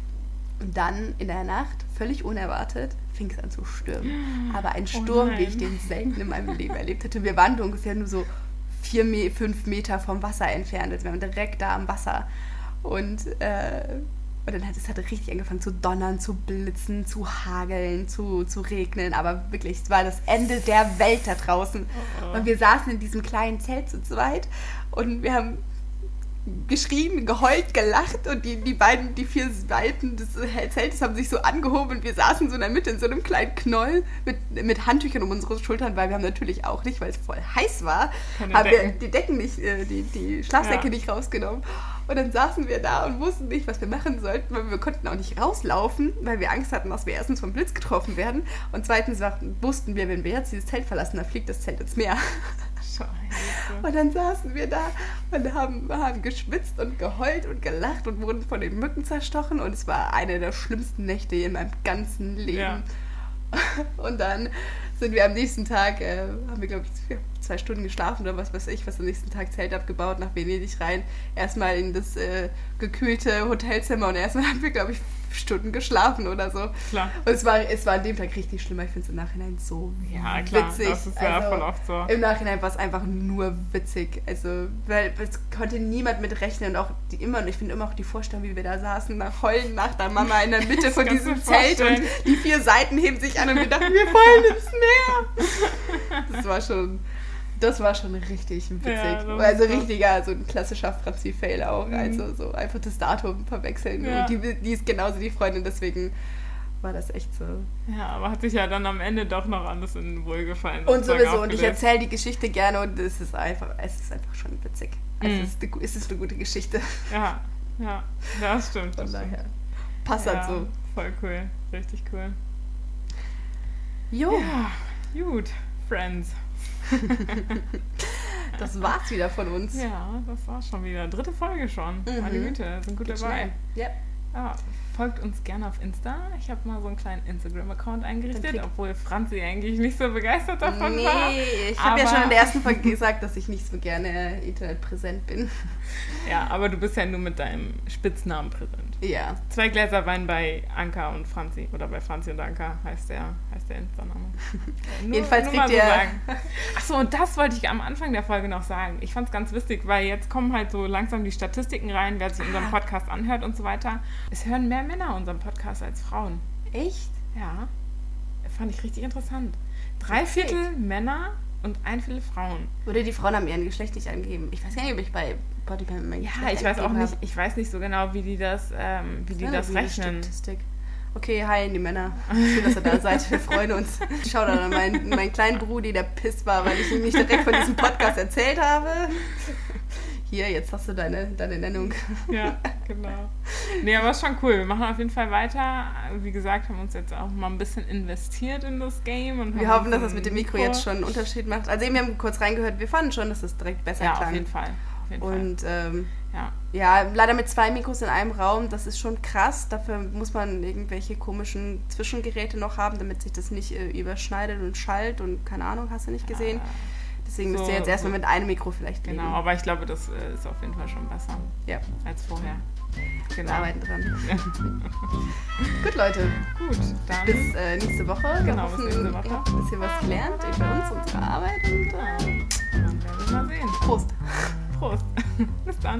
Und dann in der Nacht, völlig unerwartet, fing es an zu stürmen. Aber ein oh Sturm, oh wie ich den selten in meinem Leben erlebt hatte. Wir waren ungefähr nur so vier, fünf Meter vom Wasser entfernt. Also wir waren direkt da am Wasser. Und äh, und dann hat es halt richtig angefangen zu donnern, zu blitzen, zu hageln, zu, zu regnen. Aber wirklich, es war das Ende der Welt da draußen. Oh, oh. Und wir saßen in diesem kleinen Zelt zu zweit und wir haben geschrien, geheult, gelacht und die, die beiden, die vier Seiten des Zeltes haben sich so angehoben und wir saßen so in der Mitte in so einem kleinen Knoll mit, mit Handtüchern um unsere Schultern, weil wir haben natürlich auch nicht, weil es voll heiß war, haben wir Decken. die Decken nicht, äh, die, die Schlafsäcke Ja. nicht rausgenommen. Und dann saßen wir da und wussten nicht, was wir machen sollten, weil wir konnten auch nicht rauslaufen, weil wir Angst hatten, dass wir erstens vom Blitz getroffen werden und zweitens wussten wir, wenn wir jetzt dieses Zelt verlassen, dann fliegt das Zelt ins Meer. Scheiße. Und dann saßen wir da und haben, haben geschwitzt und geheult und gelacht und wurden von den Mücken zerstochen. Und es war eine der schlimmsten Nächte in meinem ganzen Leben. Ja. Und dann sind wir am nächsten Tag, äh, haben wir, glaube ich, zwei Stunden geschlafen oder was weiß ich, was am nächsten Tag Zelt abgebaut, nach Venedig rein. Erstmal in das äh, gekühlte Hotelzimmer und erstmal haben wir, glaube ich, Stunden geschlafen oder so. Klar. Und es war, es war an dem Tag richtig schlimm. aber Ich finde es im Nachhinein so Ja, klar. witzig. Das ist ja Also, voll oft so. Im Nachhinein war es einfach nur witzig. Also, weil es konnte niemand mit rechnen. Und auch die immer, und ich finde immer auch die Vorstellung, wie wir da saßen, nach Heulen nach der Mama in der Mitte von diesem Zelt und die vier Seiten heben sich an und wir dachten, wir fallen ins Meer. Das war schon. Das war schon richtig witzig. Ja, also richtiger, so ein klassischer Franzi-Fail auch. Mhm. Also so einfach das Datum verwechseln. Ja. Und die, die ist genauso die Freundin, deswegen war das echt so. Ja, aber hat sich ja dann am Ende doch noch alles in Wohlgefallen. Und sowieso, und ich erzähle die Geschichte gerne und es ist einfach, es ist einfach schon witzig. Also Mhm. es, ist eine, es ist eine gute Geschichte. Ja, ja, das stimmt. Von Das stimmt. daher passt ja, halt so. Voll cool, richtig cool. Jo, Ja, gut, Friends. das war's wieder von uns. Ja, das war schon wieder. Dritte Folge schon. Mhm. Meine Güte, sind gut Geht dabei. schnell. Ja. Ja, folgt uns gerne auf Insta. Ich habe mal so einen kleinen Instagram-Account eingerichtet, obwohl Franzi eigentlich nicht so begeistert davon nee, war. ich habe ja schon in der ersten Folge gesagt, dass ich nicht so gerne internetpräsent bin. Ja, aber du bist ja nur mit deinem Spitznamen präsent. Ja. Zwei Gläser Wein bei Anka und Franzi. Oder bei Franzi und Anka heißt der, heißt der Insta-Name. Jedenfalls nur kriegt ihr- sagen. Achso, und das wollte ich am Anfang der Folge noch sagen. Ich fand es ganz witzig, weil jetzt kommen halt so langsam die Statistiken rein, wer sich unseren Podcast anhört und so weiter. Es hören mehr Männer unseren Podcast als Frauen. Echt? Ja, fand ich richtig interessant. Drei. Viertel Männer und ein Viertel Frauen. Oder die Frauen haben ihren Geschlecht nicht angegeben. Ich weiß gar nicht, ob ich bei Mein Ja, ich weiß auch nicht, ich weiß nicht so genau, wie die das, ähm, wie die Ja, das rechnen. Statistik. Okay, hi die Männer. Schön, dass ihr da seid. Wir freuen uns. Schaut an meinen, meinen kleinen Brudi, der piss war, weil ich ihm nicht direkt von diesem Podcast erzählt habe. Hier, jetzt hast du deine, deine Nennung. Ja, genau. Nee, aber ist schon cool. Wir machen auf jeden Fall weiter. Wie gesagt, haben uns jetzt auch mal ein bisschen investiert in das Game. Und Wir hoffen, dass das mit dem Mikro jetzt schon einen Unterschied macht. Also eben, wir haben kurz reingehört, wir fanden schon, dass es direkt besser Ja, klang. auf jeden Fall. Auf jeden Und ähm, Fall. Ja. ja, leider mit zwei Mikros in einem Raum, das ist schon krass. Dafür muss man irgendwelche komischen Zwischengeräte noch haben, damit sich das nicht äh, überschneidet und schallt und keine Ahnung, hast du nicht gesehen. Ja, Deswegen müsst so- ihr jetzt erstmal mit einem Mikro vielleicht leben. genau, aber ich glaube, das äh, ist auf jeden Fall schon besser Ja, als vorher. wir Genau. arbeiten dran. Gut, Leute, Gut, dann bis äh, nächste Woche. Wir Genau, bis hoffen, nächste Woche. Ihr habt ein bisschen was gelernt über uns, unsere Arbeit und äh, dann werden wir mal sehen. Prost. Prost. bis dann.